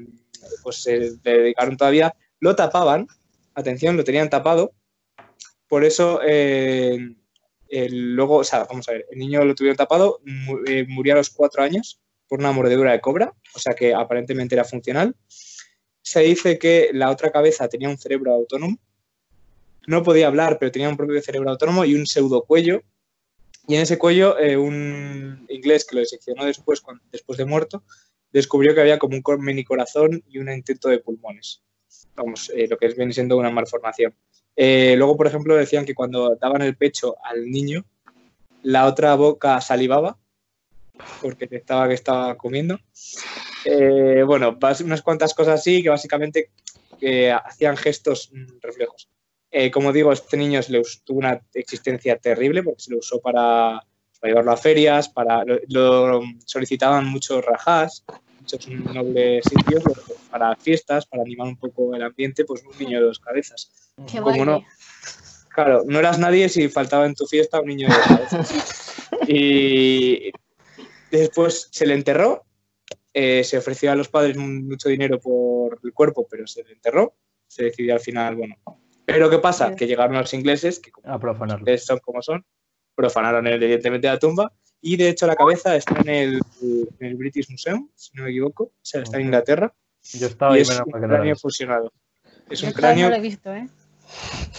pues se dedicaron todavía, lo tapaban, atención, lo tenían tapado, por eso eh, el- luego, o sea, vamos a ver, el niño lo tuvieron tapado, eh, murió a los cuatro años por una mordedura de cobra, o sea que aparentemente era funcional. Se dice que la otra cabeza tenía un cerebro autónomo, no podía hablar, pero tenía un propio cerebro autónomo y un pseudocuello. Y en ese cuello, eh, un inglés que lo diseccionó después, después de muerto, descubrió que había como un mini corazón y un intento de pulmones. Vamos, eh, lo que viene siendo una malformación. Eh, luego, por ejemplo, decían que cuando daban el pecho al niño, la otra boca salivaba porque detectaba que estaba comiendo. Eh, bueno, unas cuantas cosas así que básicamente hacían gestos mm, reflejos. Como digo, este niño le tuvo una existencia terrible porque se lo usó para, llevarlo a ferias, para lo solicitaban muchos rajás, muchos nobles sitios lo- para fiestas, para animar un poco el ambiente, pues un niño de dos cabezas. Qué ¿Cómo baile. no? Claro, no eras nadie si faltaba en tu fiesta un niño de dos cabezas. Y después se le enterró, eh, se ofreció a los padres mucho dinero por el cuerpo, pero se le enterró, se decidió al final, bueno. Pero ¿qué pasa? Sí. Que llegaron los ingleses, que como A profanarlo. ustedes son como son, profanaron evidentemente la tumba y de hecho la cabeza está en el, en el British Museum, si no me equivoco, o sea, está en. Inglaterra Yo estaba y ahí es menos un cráneo fusionado. Es Yo un no cráneo lo he visto, ¿eh?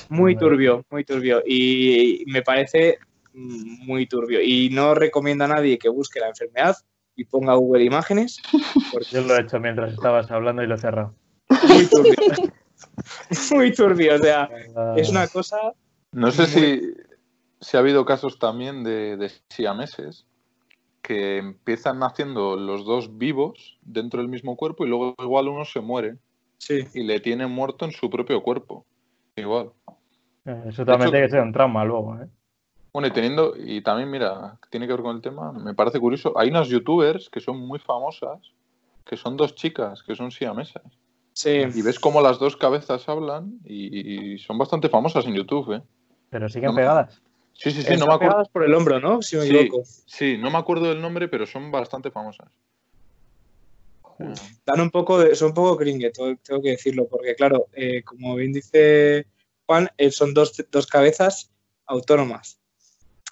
muy turbio, muy turbio. Y me parece mm, muy turbio. Y no recomiendo a nadie que busque la enfermedad y ponga Google Imágenes, porque Yo lo he hecho mientras estabas hablando y lo he cerrado. muy turbio. muy turbio, o sea, es una cosa... No sé Muy- si, si ha habido casos también de, de siameses que empiezan naciendo los dos vivos dentro del mismo cuerpo y luego igual uno se muere Sí, y le tiene muerto en su propio cuerpo. Igual. eh, Eso también hecho- tiene que ser un trauma luego, ¿eh? Bueno, y teniendo, y también, mira, tiene que ver con el tema, me parece curioso, hay unas youtubers que son muy famosas, que son dos chicas, que son siamesas. sí. Y ves cómo las dos cabezas hablan y, y son bastante famosas en YouTube, ¿eh? Pero siguen No pegadas. Sí, sí, sí, no Están me acuerdo. por el hombro, ¿no? Si me Sí. equivoco. Sí, no me acuerdo del nombre, pero son bastante famosas. Dan un poco de, son un poco cringe, tengo que decirlo, porque claro, eh, como bien dice Juan, eh, son dos, dos cabezas autónomas.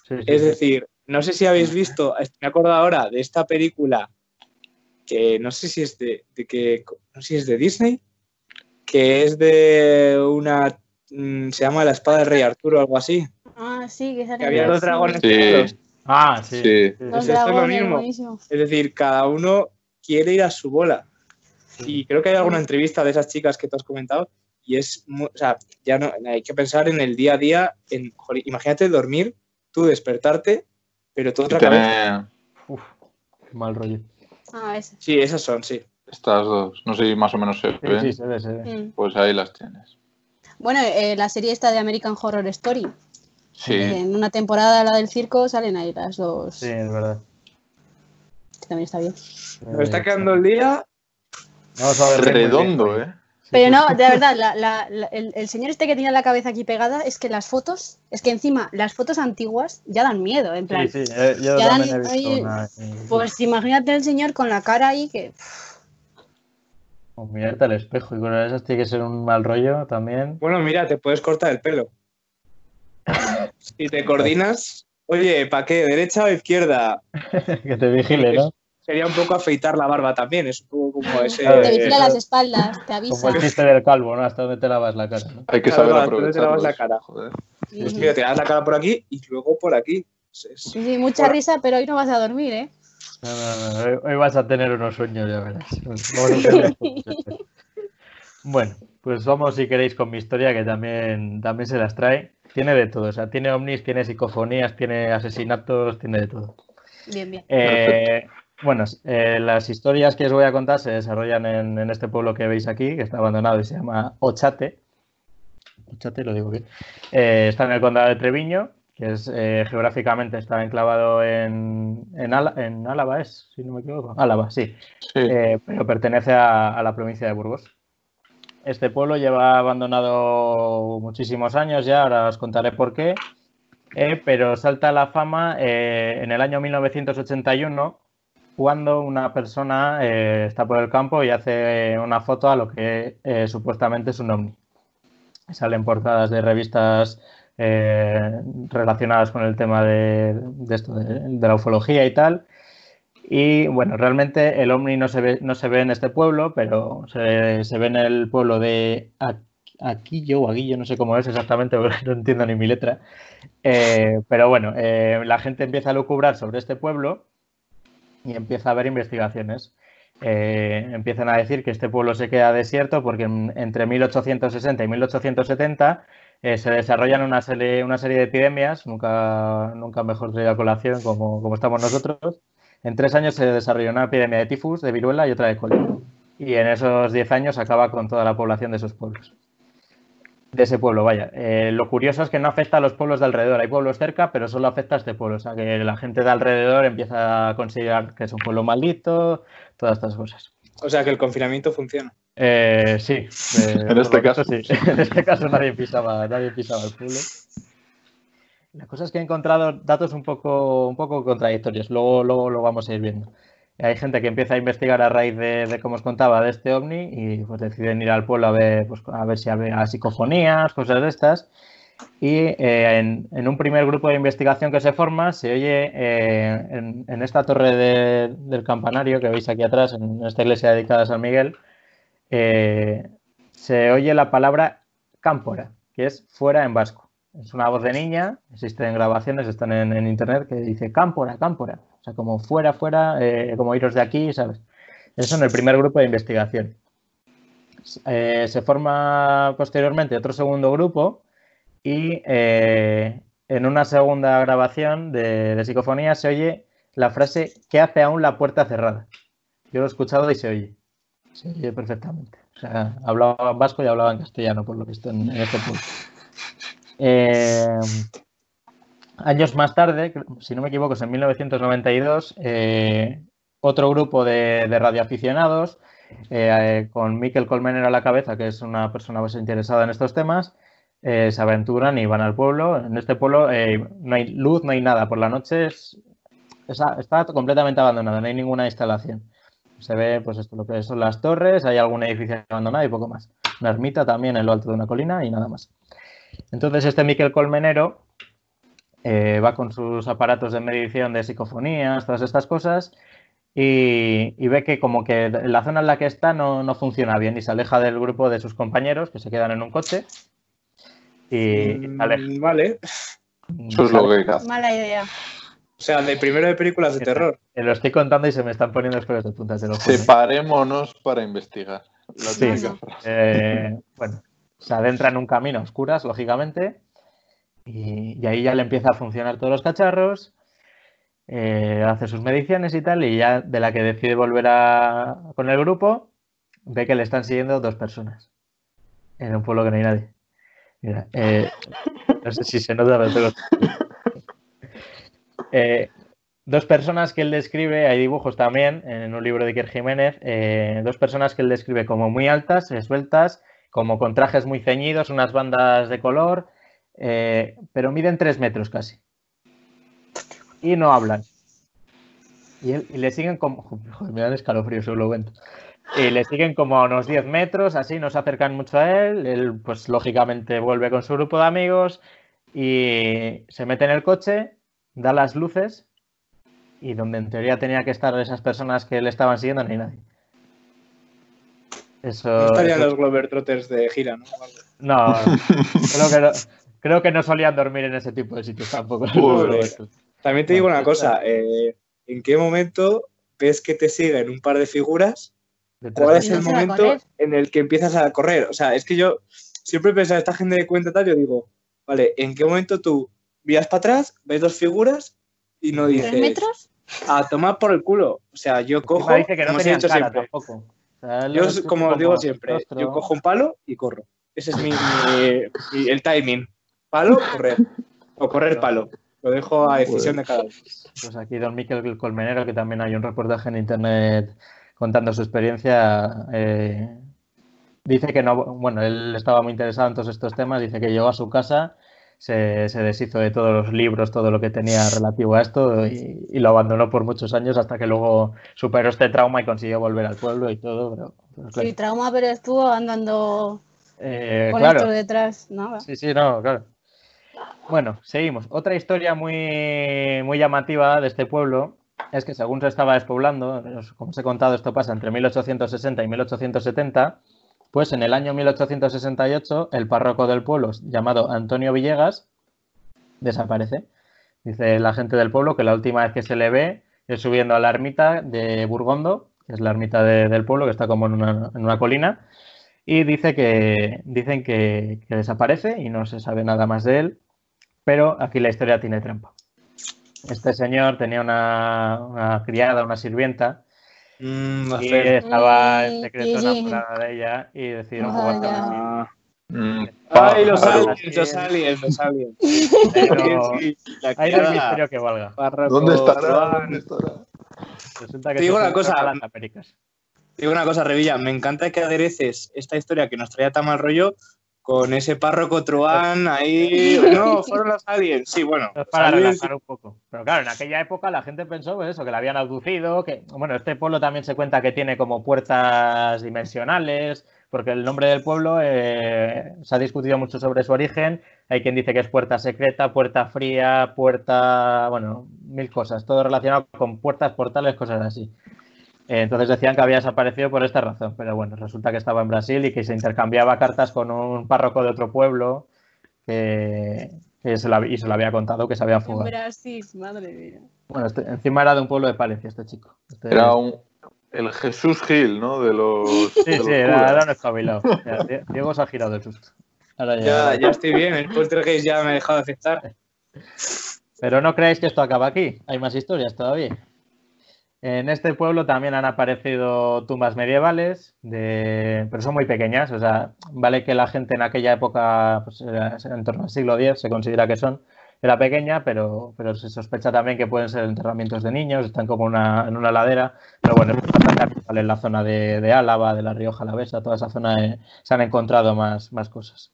Sí, sí, Es sí. decir, no sé si habéis visto, me acuerdo ahora de esta película que no sé si es de, de que no sé si es de Disney, que es de una mm, se llama La espada del rey Arturo o algo así, Ah, sí, que sale que había dos dragones Sí. Ah, sí. Pues esto es lo mismo. buenísimo. Es decir, cada uno quiere ir a su bola. Y creo que hay alguna entrevista de esas chicas que tú has comentado y es, o sea, ya no hay que pensar en el día a día, en, joder, imagínate dormir, tú despertarte, pero tú Y otra cabeza. Uf, qué mal rollo. Ah, ese. Sí, esas son, sí. estas dos, no sé si más o menos se Sí, ven, sí, se ve, se ve. Mm. pues ahí las tienes. Bueno, eh, la serie esta de American Horror Story. Sí, En una temporada, la del circo, salen ahí las dos. Sí, es verdad. Que también está bien. Nos está quedando el día. Vamos a ver redondo, ¿eh? Pero no, de verdad, la- la- la- el, el señor este que tiene la cabeza aquí pegada es que las fotos, es que encima las fotos antiguas ya dan miedo, en plan. Sí, sí, eh, yo Ya también he dan- visto ahí- una. eh, Pues imagínate el señor con la cara ahí que. o mirarte al espejo y con esas tiene que ser un mal rollo también. Bueno, mira, te puedes cortar el pelo. Si te coordinas, oye, ¿para qué? ¿Derecha o izquierda? que te vigile, ¿no? Sería un poco afeitar la barba también, es un poco como ese. Te vigila las espaldas, te Como avisa. el chiste del calvo, ¿no? Hasta donde te lavas la cara, ¿no? Hay que saber claro, tú te aprovechar. lavas la cara. Joder. Pues Ujú. mira, te das la cara por aquí y luego por aquí. Sí, sí, mucha risa, pero hoy no vas a dormir, ¿eh? No, no, no, Hoy, hoy vas a tener unos sueños, ya verás. Vamos a tener- bueno, pues vamos si queréis con mi historia, que también, también se las trae. Tiene de todo, o sea, tiene ovnis, tiene psicofonías, tiene asesinatos, tiene de todo. Bien, bien. Eh, bueno, eh, las historias que os voy a contar se desarrollan en, en este pueblo que veis aquí, que está abandonado y se llama Ochate. Ochate, lo digo bien. Eh, está en el condado de Treviño, que es eh, geográficamente está enclavado en, en, Ala- en Álava, es, si no me equivoco. Álava, sí. Sí. Eh, pero pertenece a, a la provincia de Burgos. Este pueblo lleva abandonado muchísimos años ya, ahora os contaré por qué, eh, pero salta a la fama eh, en el año 1981 cuando una persona eh, está por el campo y hace una foto a lo que supuestamente es un ovni. Salen portadas de revistas relacionadas con el tema de, esto, de la ufología y tal. Y bueno, realmente el ovni no se ve, no se ve en este pueblo, pero se, se ve en el pueblo de Aqu- Aquillo o Aguillo, no sé cómo es exactamente, porque no entiendo ni mi letra. Eh, pero bueno, eh, la gente empieza a lucubrar sobre este pueblo y empieza a haber investigaciones. Eh, empiezan a decir que este pueblo se queda desierto porque en- entre 1860 y 1870 eh, se desarrollan una serie, una serie de epidemias, nunca, nunca mejor traído a colación como, como estamos nosotros. En tres años se desarrolló una epidemia de tifus, de viruela y otra de cólera. Y en esos diez años acaba con toda la población de esos pueblos. De ese pueblo, vaya. Eh, lo curioso es que no afecta a los pueblos de alrededor. Hay pueblos cerca, pero solo afecta a este pueblo. O sea, que la gente de alrededor empieza a considerar que es un pueblo maldito, todas estas cosas. O sea que el confinamiento funciona. Eh, sí. eh, En este visto, caso. sí. En este caso nadie pisaba, nadie pisaba el pueblo. La cosa es que he encontrado datos un poco, un poco contradictorios. Luego, luego lo vamos a ir viendo. Hay gente que empieza a investigar a raíz de, de como os contaba, de este ovni y pues deciden ir al pueblo a ver, pues, a ver si había psicofonías, cosas de estas. Y eh, en, en un primer grupo de investigación que se forma, se oye eh, en, en esta torre de- del campanario que veis aquí atrás, en esta iglesia dedicada a San Miguel, eh, se oye la palabra cámpora, que es fuera en vasco. Es una voz de niña, existen grabaciones, están en, en internet, que dice cámpora, cámpora. O sea, como fuera, fuera, eh, como iros de aquí, ¿sabes? Eso en el primer grupo de investigación. Eh, se forma posteriormente otro segundo grupo y eh, en una segunda grabación de, de psicofonía se oye la frase ¿qué hace aún la puerta cerrada? Yo lo he escuchado y se oye. Se oye perfectamente. O sea, hablaba vasco y hablaba en castellano, por lo visto, en, en este punto. Eh, años más tarde, si no me equivoco, es en 1992, eh, otro grupo de, radioaficionados, eh, con Miquel Colmener a la cabeza, que es una persona bastante interesada en estos temas, se aventuran y van al pueblo. En este pueblo no hay luz, no hay nada. Por la noche es- está, está completamente abandonado, no hay ninguna instalación. Se ve, pues esto, lo que son las torres, hay algún edificio abandonado y poco más. Una ermita también en lo alto de una colina y nada más. Entonces este Miquel Colmenero eh, va con sus aparatos de medición de psicofonías, todas estas cosas, y, y ve que como que la zona en la que está no, no funciona bien y se aleja del grupo de sus compañeros que se quedan en un coche y Mm, aleja. Vale. Eso es lo que. Mala idea. O sea, de primero de películas de terror. Te lo estoy contando y se me están poniendo los pelos de punta, lo. Separémonos para investigar. La Sí. típica No. frase. Eh, bueno, se adentra en un camino a oscuras, lógicamente, y, y ahí ya le empieza a funcionar todos los cacharros, eh, hace sus mediciones y tal, y ya de la que decide volver a, con el grupo, ve que le están siguiendo dos personas en un pueblo que no hay nadie. Mira, eh, no sé si se nota, pero tengo- Eh, dos personas que él describe, hay dibujos también en un libro de Iker Jiménez, dos personas que él describe como muy altas, esbeltas, como con trajes muy ceñidos, unas bandas de color, eh, pero miden tres metros casi. Y no hablan. Y, le siguen como. Joder, me dan escalofrío, solo lo cuento. Y le siguen como a unos 10 metros, así, no se acercan mucho a él. Él, pues lógicamente, vuelve con su grupo de amigos y se mete en el coche, da las luces y donde en teoría tenía que estar esas personas que le estaban siguiendo, no hay nadie. Eso. No estarían eso- los Globetrotters de gira, ¿no? no, creo que no, creo que no solían dormir en ese tipo de sitios tampoco. También te digo una cosa, eh, ¿en qué momento ves que te siguen un par de figuras? ¿Cuál es el momento en el que empiezas a correr? O sea, es que yo siempre he pensado, esta gente de cuenta tal, yo digo, vale, ¿en qué momento tú miras para atrás, ves dos figuras y no dices, ¿Tres metros? a tomar por el culo? O sea, yo cojo, dice que no como tenían cara siempre, tampoco. Yo, como os digo siempre, yo cojo un palo y corro. Ese es mi, mi- mi- el timing. Palo, correr. O correr palo. Lo dejo a decisión de cada uno. Pues aquí don Miquel Colmenero, que también hay un reportaje en internet contando su experiencia, eh, dice que no, bueno, él estaba muy interesado en todos estos temas, dice que llegó a su casa, se, se deshizo de todos los libros, todo lo que tenía relativo a esto y, y lo abandonó por muchos años hasta que luego superó este trauma y consiguió volver al pueblo y todo, pero, pero claro, Sí, trauma, pero estuvo andando eh, claro. esto detrás. Nada. Sí, sí, no, claro. Bueno, seguimos. Otra historia muy, muy llamativa de este pueblo es que según se estaba despoblando, como os he contado, esto pasa entre 1860 y 1870, pues en el año 1868 el párroco del pueblo, llamado Antonio Villegas, desaparece. Dice la gente del pueblo que la última vez que se le ve es subiendo a la ermita de Burgondo, que es la ermita de- del pueblo, que está como en una, en una colina, y dice que dicen que, desaparece y no se sabe nada más de él, pero aquí la historia tiene trampa. Este señor tenía una criada, una sirvienta, Mm, y hacer- estaba en Mm, secreto sí. enamorada de ella y decidieron jugar. Ah. Mm, Ay, los aliens, los aliens, los aliens. Pero hay misterio que valga. ¿Dónde estará? ¿Dónde estará? Resulta que Te digo una cosa. Américas. Digo una cosa, Revilla, me encanta que adereces esta historia que nos traía tan mal rollo con ese párroco truán ahí. No, fueron los aliens. Sí, bueno. Es para aliens- relajar un poco. Pero claro, en aquella época la gente pensó pues eso, que la habían abducido, que bueno, este pueblo también se cuenta que tiene como puertas dimensionales, porque el nombre del pueblo eh, se ha discutido mucho sobre su origen. Hay quien dice que es puerta secreta, puerta fría, puerta, bueno, mil cosas, todo relacionado con puertas, portales, cosas así. Entonces decían que había desaparecido por esta razón, pero bueno, resulta que estaba en Brasil y que se intercambiaba cartas con un párroco de otro pueblo que, que se, lo, hab- y se lo había contado que se había En fugado. Brasil, madre mía. Bueno, este- encima era de un pueblo de Palencia este chico. Este- Era un, el Jesús Gil, ¿no? De los. Sí, de los sí, era, era un espabilado. Diego se ha girado del susto. Ahora Ya, ya estoy bien, el poltergeist ya me ha dejado de afectar. Pero no creáis que esto acaba aquí. Hay más historias todavía. En este pueblo también han aparecido tumbas medievales, pero son muy pequeñas. O sea, vale que la gente en aquella época, pues, era en torno al siglo X, se considera que son, era pequeña, pero, pero se sospecha también que pueden ser enterramientos de niños, están como en una ladera. Pero bueno, en la zona de, de Álava, de la Rioja Alavesa, toda esa zona eh, se han encontrado más, más cosas.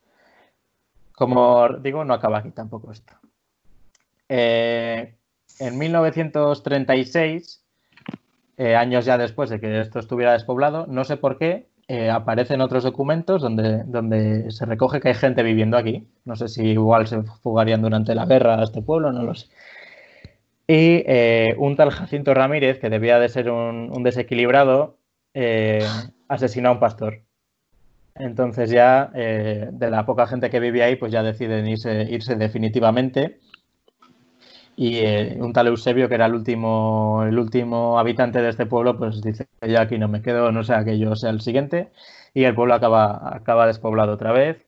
Como digo, no acaba aquí tampoco esto. Eh, en 1936, eh, años ya después de que esto estuviera despoblado, no sé por qué, eh, aparecen otros documentos donde, donde se recoge que hay gente viviendo aquí. No sé si igual se fugarían durante la guerra a este pueblo, no lo sé. Y eh, un tal Jacinto Ramírez, que debía de ser un, desequilibrado, eh, asesinó a un pastor. Entonces ya de la poca gente que vivía ahí, pues ya deciden irse, irse definitivamente. Y eh, un tal Eusebio, que era el último, el último habitante de este pueblo, pues dice, ya aquí no me quedo, no sea que yo sea el siguiente. Y el pueblo acaba, acaba despoblado otra vez.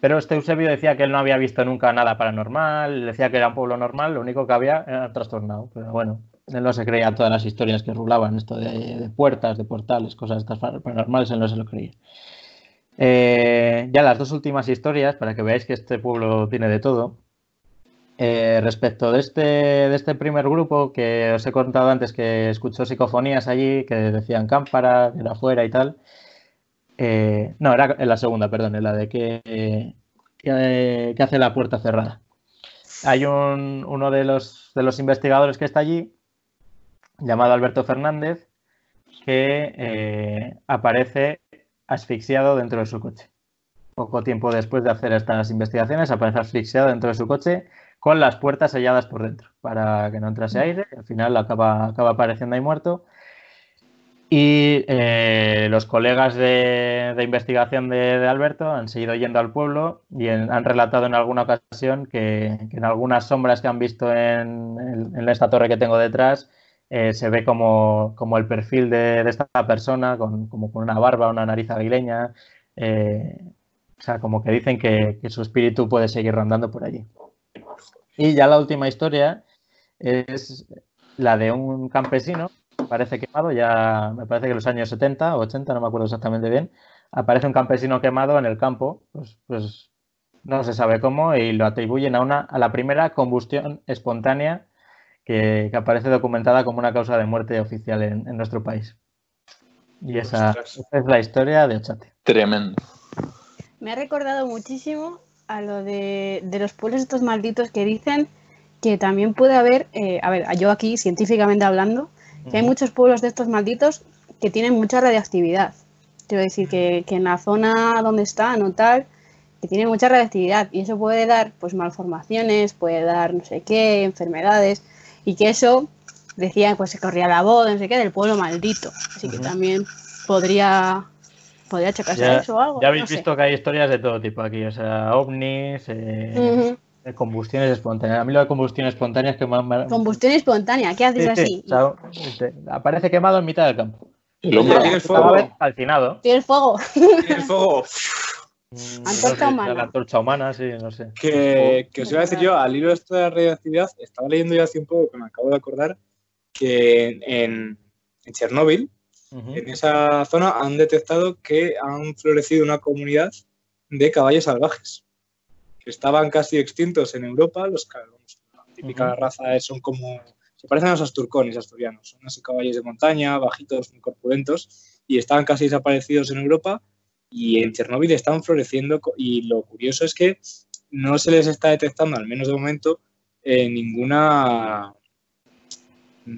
Pero este Eusebio decía que él no había visto nunca nada paranormal, decía que era un pueblo normal, lo único que había era trastornado. Pero bueno, él no se creía todas las historias que rulaban, esto de, de puertas, de portales, cosas estas paranormales, él no se lo creía. Eh, ya las dos últimas historias, para que veáis que este pueblo tiene de todo. Eh, respecto de este, de este primer grupo que os he contado antes que escuchó psicofonías allí, que decían cámpara, era afuera y tal. Eh, no, era en la segunda, perdón, en la de que, que, hace la puerta cerrada. Hay un, uno de los, de los investigadores que está allí, llamado Alberto Fernández, que aparece asfixiado dentro de su coche. Poco tiempo después de hacer estas investigaciones, aparece asfixiado dentro de su coche con las puertas selladas por dentro para que no entrase aire. Al final acaba, acaba apareciendo ahí muerto. Y eh, los colegas de, investigación de, Alberto han seguido yendo al pueblo y han relatado en alguna ocasión que, en algunas sombras que han visto en, esta torre que tengo detrás eh, se ve como, el perfil de, esta persona, con, como con una barba, una nariz aguileña. Eh, o sea, como que dicen que su espíritu puede seguir rondando por allí. Y ya la última historia es la de un campesino, parece quemado, ya me parece que en los años 70 o 80, no me acuerdo exactamente bien, aparece un campesino quemado en el campo, pues, pues no se sabe cómo, y lo atribuyen a, una, a la primera combustión espontánea que, aparece documentada como una causa de muerte oficial en, nuestro país. Y esa, es la historia de Ochate. Tremendo. Me ha recordado muchísimo a lo de, los pueblos estos malditos que dicen que también puede haber, eh, a ver, yo aquí científicamente hablando, que hay muchos pueblos de estos malditos que tienen mucha radiactividad. Quiero decir que, en la zona donde están o tal, que tienen mucha radiactividad y eso puede dar pues malformaciones, puede dar no sé qué, enfermedades y que eso, decían, pues se corría la voz, no sé qué, del pueblo maldito. Así que también podría Podría checarse eso o algo. Ya habéis visto que hay historias de todo tipo aquí, o sea, ovnis, eh, combustiones espontáneas. A mí lo de combustión espontánea es que más... Combustión espontánea, ¿qué haces así? Este, aparece quemado en mitad del campo. El hombre tiene fuego. Calcinado. Tiene fuego. Tiene fuego. Mm, antorcha humana. La antorcha humana, sí, no sé. Que, que os iba a decir yo, al hilo de esto de la radioactividad, estaba leyendo yo hace un poco, que me acabo de acordar, que en, en Chernóbil, en esa zona han detectado que han florecido una comunidad de caballos salvajes, que estaban casi extintos en Europa. Los la típica raza son como, se parecen a los asturcones asturianos, son así caballos de montaña, bajitos, muy corpulentos, y estaban casi desaparecidos en Europa. Y en Chernóbil están floreciendo, y lo curioso es que no se les está detectando, al menos de momento, eh, ninguna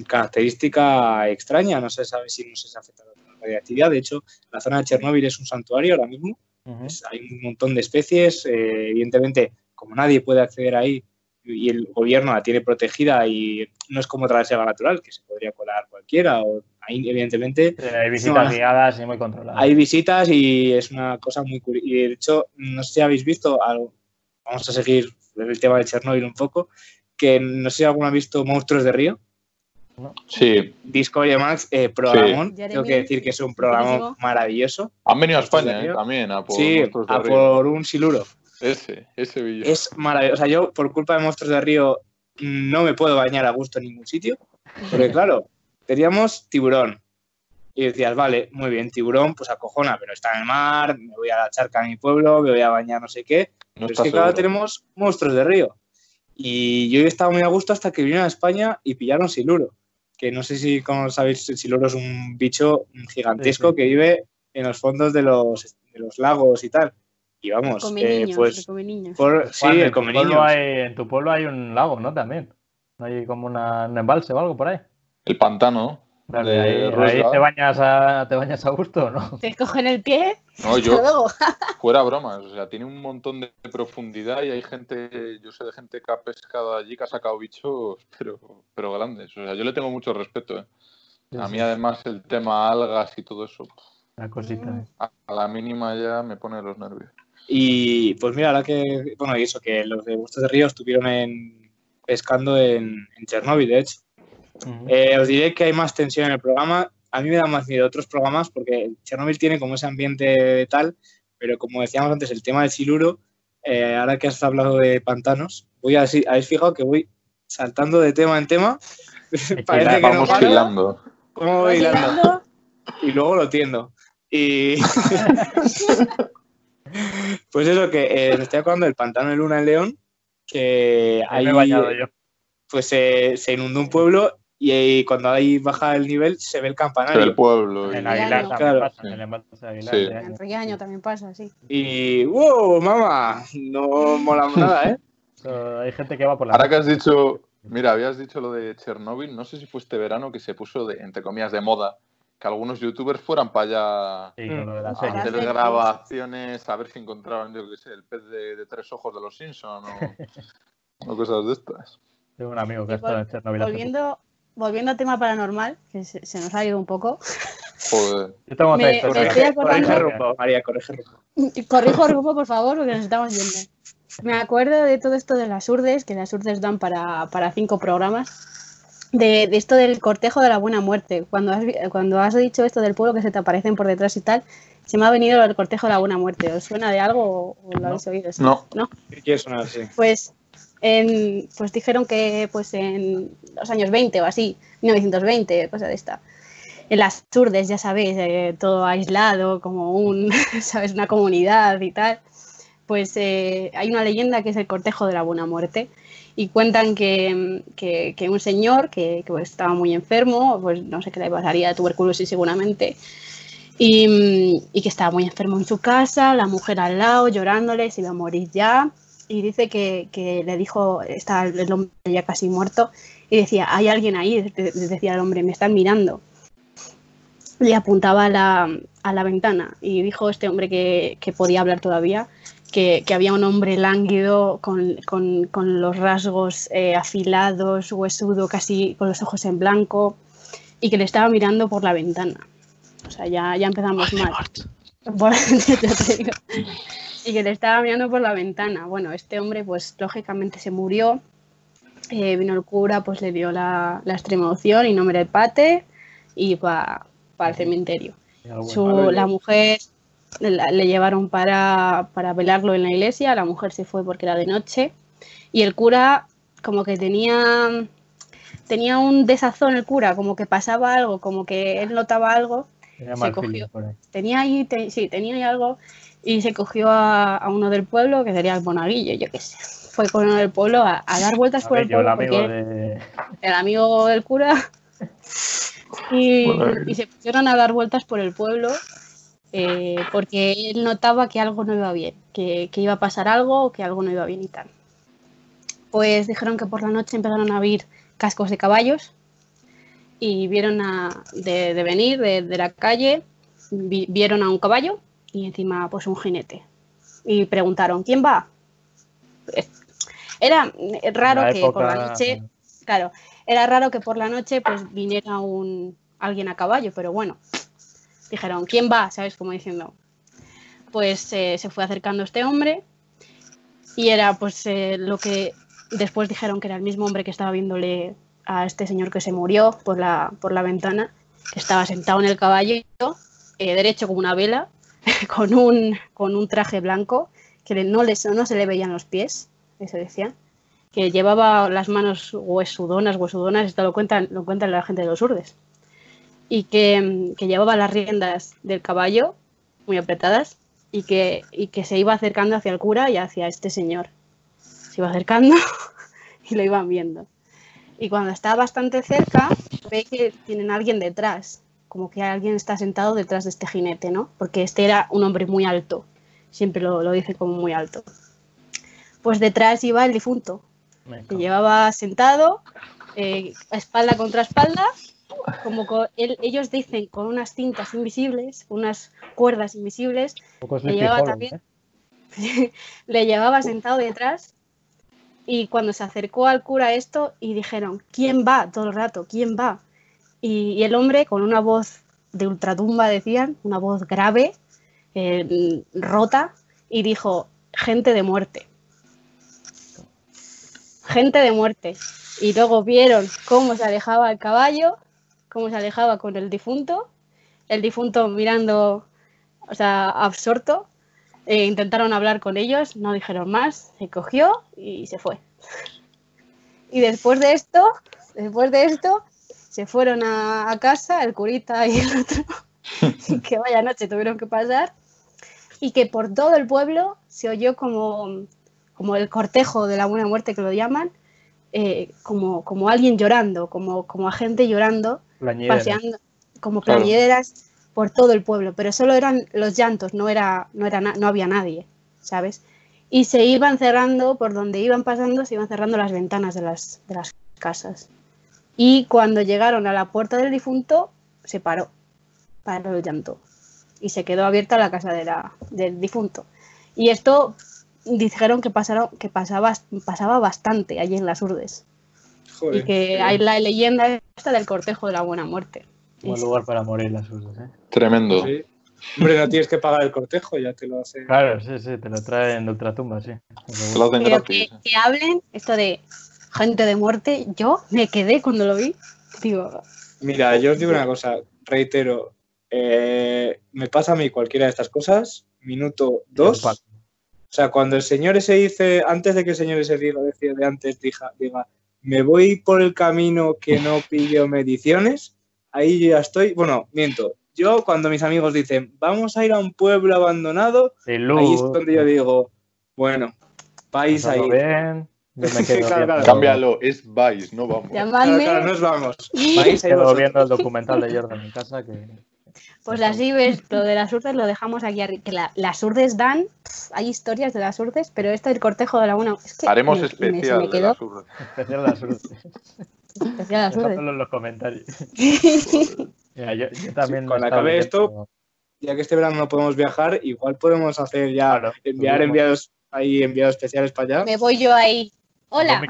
característica extraña, no se sabe si no se afecta la radiactividad. De hecho, la zona de Chernóbil es un santuario ahora mismo. hay un montón de especies. Eh, evidentemente, como nadie puede acceder ahí y el gobierno la tiene protegida y no es como otra reserva natural, que se podría colar cualquiera. O, ahí, evidentemente. hay visitas guiadas y muy controladas. Hay visitas y es una cosa muy curiosa. Y de hecho, no sé si habéis visto algo. Vamos a seguir el tema de Chernóbil un poco. Que no sé si alguno ha visto Monstruos de Río. Sí. Discovery Max, eh, programón. Tengo que decir que es un programa maravilloso. Han venido a España eh, también, a por, sí, a por un siluro. Ese, ese vídeo. Es maravilloso. O sea, yo, por culpa de Monstruos de Río, no me puedo bañar a gusto en ningún sitio. Porque, claro, teníamos tiburón. Y decías, vale, muy bien, tiburón, pues acojona, pero está en el mar, me voy a la charca de mi pueblo, me voy a bañar no sé qué. pero es que, claro, tenemos monstruos de río. Y yo estaba muy a gusto hasta que vinieron a España y pillaron siluro que no sé si como sabéis, el siluro es un bicho gigantesco que vive en los fondos de los, de los lagos y tal. Y vamos, eh, pues. Por, sí, el come en tu pueblo hay un lago, ¿no? También. Hay como una, un embalse o algo por ahí. El pantano. Ahí, te, bañas a, te bañas a gusto, ¿no? Te cogen el pie. No, yo. fuera bromas. O sea, tiene un montón de profundidad y hay gente. Yo sé de gente que ha pescado allí, que ha sacado bichos, pero, pero grandes. O sea, yo le tengo mucho respeto. ¿eh? A mí, además, el tema algas y todo eso. La cosita. ¿eh? A, la mínima ya me pone los nervios. Y pues mira, ahora que. Bueno, y eso, que los de Bustos de Río estuvieron en, pescando en, en Chernóbil, de hecho. Eh, os diré que hay más tensión en el programa. A mí me da más miedo otros programas porque Chernobyl tiene como ese ambiente tal, pero como decíamos antes, el tema del siluro, eh, ahora que has hablado de pantanos, voy a decir, habéis fijado que voy saltando de tema en tema. Parece que vamos no hilando. ¿Cómo voy hilando? Y luego lo tiendo. Y Pues eso, que eh, me estoy acordando del pantano de Luna en León, que Ahí me he bañado yo. pues se se inundó un pueblo y cuando ahí baja el nivel se ve el campanario. pueblo. y- En Aguilar también Claro. pasa, Sí. en el embalse de Aguilar. Sí. En año. Riaño también pasa, sí. Y wow, mamá, no mola nada, ¿eh? Hay gente que va por la Ahora que has dicho, mira, habías dicho lo de Chernóbil, no sé si fue este verano que se puso, de, entre comillas, de moda, que algunos youtubers fueran para allá Sí, con lo de la a serie. hacer grabaciones, a ver si encontraban, yo qué sé, el pez de, de tres ojos de los Simpsons o, o cosas de estas. Tengo un amigo que Y ha estado vol- en Chernobyl. Volviendo, volviendo al tema paranormal, que se, se nos ha ido un poco. Joder. Yo tengo otra Me- historia. me estoy acordando- Corrige rumbo, María, corrige rumbo. Corrijo rumbo, por favor, porque nos estamos yendo. Me acuerdo de todo esto de las urdes, que las urdes dan para, para cinco programas. De, de esto del cortejo de la buena muerte. Cuando has, cuando has dicho esto del pueblo que se te aparecen por detrás y tal, se me ha venido el cortejo de la buena muerte. ¿Os suena de algo o, o lo No. habéis oído? ¿Sí? No. ¿No? ¿Qué quiere sonar? Sí. Pues, en, pues dijeron que pues en los años 20 o así, 1920, cosa de esta. En las urdes, ya sabéis, eh, todo aislado, como un, ¿sabes? una comunidad y tal. Pues eh, hay una leyenda que es el cortejo de la buena muerte. Y cuentan que, que- un señor que, pues, estaba muy enfermo, pues no sé qué le pasaría de tuberculosis seguramente, y, y que estaba muy enfermo en su casa, la mujer al lado llorándole, se iba a morir ya, y dice que, que le dijo, está el hombre ya casi muerto, y decía, hay alguien ahí, de- de- decía el hombre, me están mirando. Y apuntaba a la, a la ventana, y dijo este hombre que, que podía hablar todavía, que, que había un hombre lánguido con, con- con los rasgos eh, afilados, huesudo, casi con los ojos en blanco, y que le estaba mirando por la ventana. O sea, ya, ya empezamos mal. Por- ya te digo. Y que le estaba mirando por la ventana. Bueno, este hombre, pues lógicamente se murió. Eh, vino el cura, pues le dio la, la extrema opción y no me el pate y para el cementerio. Su- la mujer la- le llevaron para, para velarlo en la iglesia, la mujer se fue porque era de noche y el cura como que tenía tenía un desazón el cura, como que pasaba algo, como que él notaba algo, se cogió. tenía ahí, te- sí, tenía ahí algo y se cogió a, a uno del pueblo, que sería el monaguillo, yo qué sé. Fue con uno del pueblo a, a dar vueltas A por ver, el yo, el pueblo amigo de. el amigo del cura y, Joder. y se pusieron a dar vueltas por el pueblo eh, porque él notaba que algo no iba bien, que, que iba a pasar algo o que algo no iba bien y tal. Pues dijeron que por la noche empezaron a oír cascos de caballos y vieron a, de, de venir de, de la calle, vi- vieron a un caballo y encima pues un jinete. Y preguntaron, ¿quién va? Era raro que por la noche Claro, era raro que por la noche pues viniera un alguien a caballo, pero bueno, dijeron, ¿quién va? ¿Sabes? Como diciendo. Pues eh, se fue acercando este hombre y era pues eh, lo que después dijeron que era el mismo hombre que estaba viéndole a este señor que se murió por la, por la ventana, que estaba sentado en el caballo, eh, derecho como una vela, con un, con un traje blanco, que no, les, no se le veían los pies, eso decían que llevaba las manos huesudonas, huesudonas, esto lo cuentan, lo cuentan la gente de los urdes, y que, que llevaba las riendas del caballo muy apretadas y que, y que se iba acercando hacia el cura y hacia este señor. Se iba acercando y lo iban viendo. Y cuando está bastante cerca, ve que tienen a alguien detrás, como que alguien está sentado detrás de este jinete, ¿no? Porque este era un hombre muy alto, siempre lo, lo dice como muy alto. Pues detrás iba el difunto, que llevaba sentado, eh, espalda contra espalda, como co- él- ellos dicen con unas cintas invisibles, unas cuerdas invisibles, Sleepy llevaba también- ¿eh? le llevaba sentado detrás y cuando se acercó al cura esto y dijeron, ¿quién va? Todo el rato, ¿quién va? Y, el hombre con una voz de ultratumba, decían, una voz grave, eh, rota, y dijo, gente de muerte. Gente de muerte. Y luego vieron cómo se alejaba el caballo, cómo se alejaba con el difunto, el difunto mirando, o sea, absorto, eh, intentaron hablar con ellos, no dijeron más, se cogió y se fue. Y después de esto, después de esto, se fueron a, a casa, el curita y el otro, que vaya noche tuvieron que pasar. y que por todo el pueblo se oyó como, como el cortejo de la buena muerte que lo llaman, eh, como, como alguien llorando, como, como a gente llorando, paseando, como Claro. plañideras por todo el pueblo, pero solo eran los llantos, no, era, no, era no había nadie, ¿sabes? Y se iban cerrando, por donde iban pasando, se iban cerrando las ventanas de las, de las casas. Y cuando llegaron a la puerta del difunto, se paró, paró el llanto. Y se quedó abierta la casa de la- del difunto. Y esto dijeron que, pasaron, que pasaba, pasaba bastante allí en las urdes. Joder. Y que hay la leyenda esta del cortejo de la buena muerte. Buen lugar para morir las urdes, ¿eh? Tremendo. Sí. Hombre, no tienes que pagar el cortejo, ya te lo hace. Claro, sí, sí, te lo traen de ultratumba, sí. Te lo hacen Pero que, gratis. que hablen esto de gente de muerte, yo me quedé cuando lo vi. Digo, Mira, yo os digo una cosa, reitero, eh, me pasa a mí cualquiera de estas cosas, minuto dos. O sea, cuando el señor ese dice, antes de que el señor ese diga, decía de antes, diga, diga, me voy por el camino que no pillo mediciones, ahí yo ya estoy, bueno, miento. Yo cuando mis amigos dicen, vamos a ir a un pueblo abandonado, ahí es donde yo digo, bueno, vais ahí. Yo me quedo Claro, claro. Cámbialo, es Vice, no vamos. Llamadme, claro, nos vamos. Vais ahí quedo vosotros. viendo el documental de Jordan en casa que... pues así ves, lo de las urdes lo dejamos aquí arriba. Que la- las urdes dan, hay historias de las urdes, pero esto del cortejo de la buena. Es que Haremos me- me- especial me de quedó las urdes. Especial las urdes. especial las urdes. En los comentarios. Mira, yo, yo también cuando he estado acabe esto, ya que este verano no podemos viajar, igual podemos hacer ya, Claro, enviar enviados ahí, enviados especiales para allá. Me voy yo ahí. Hola,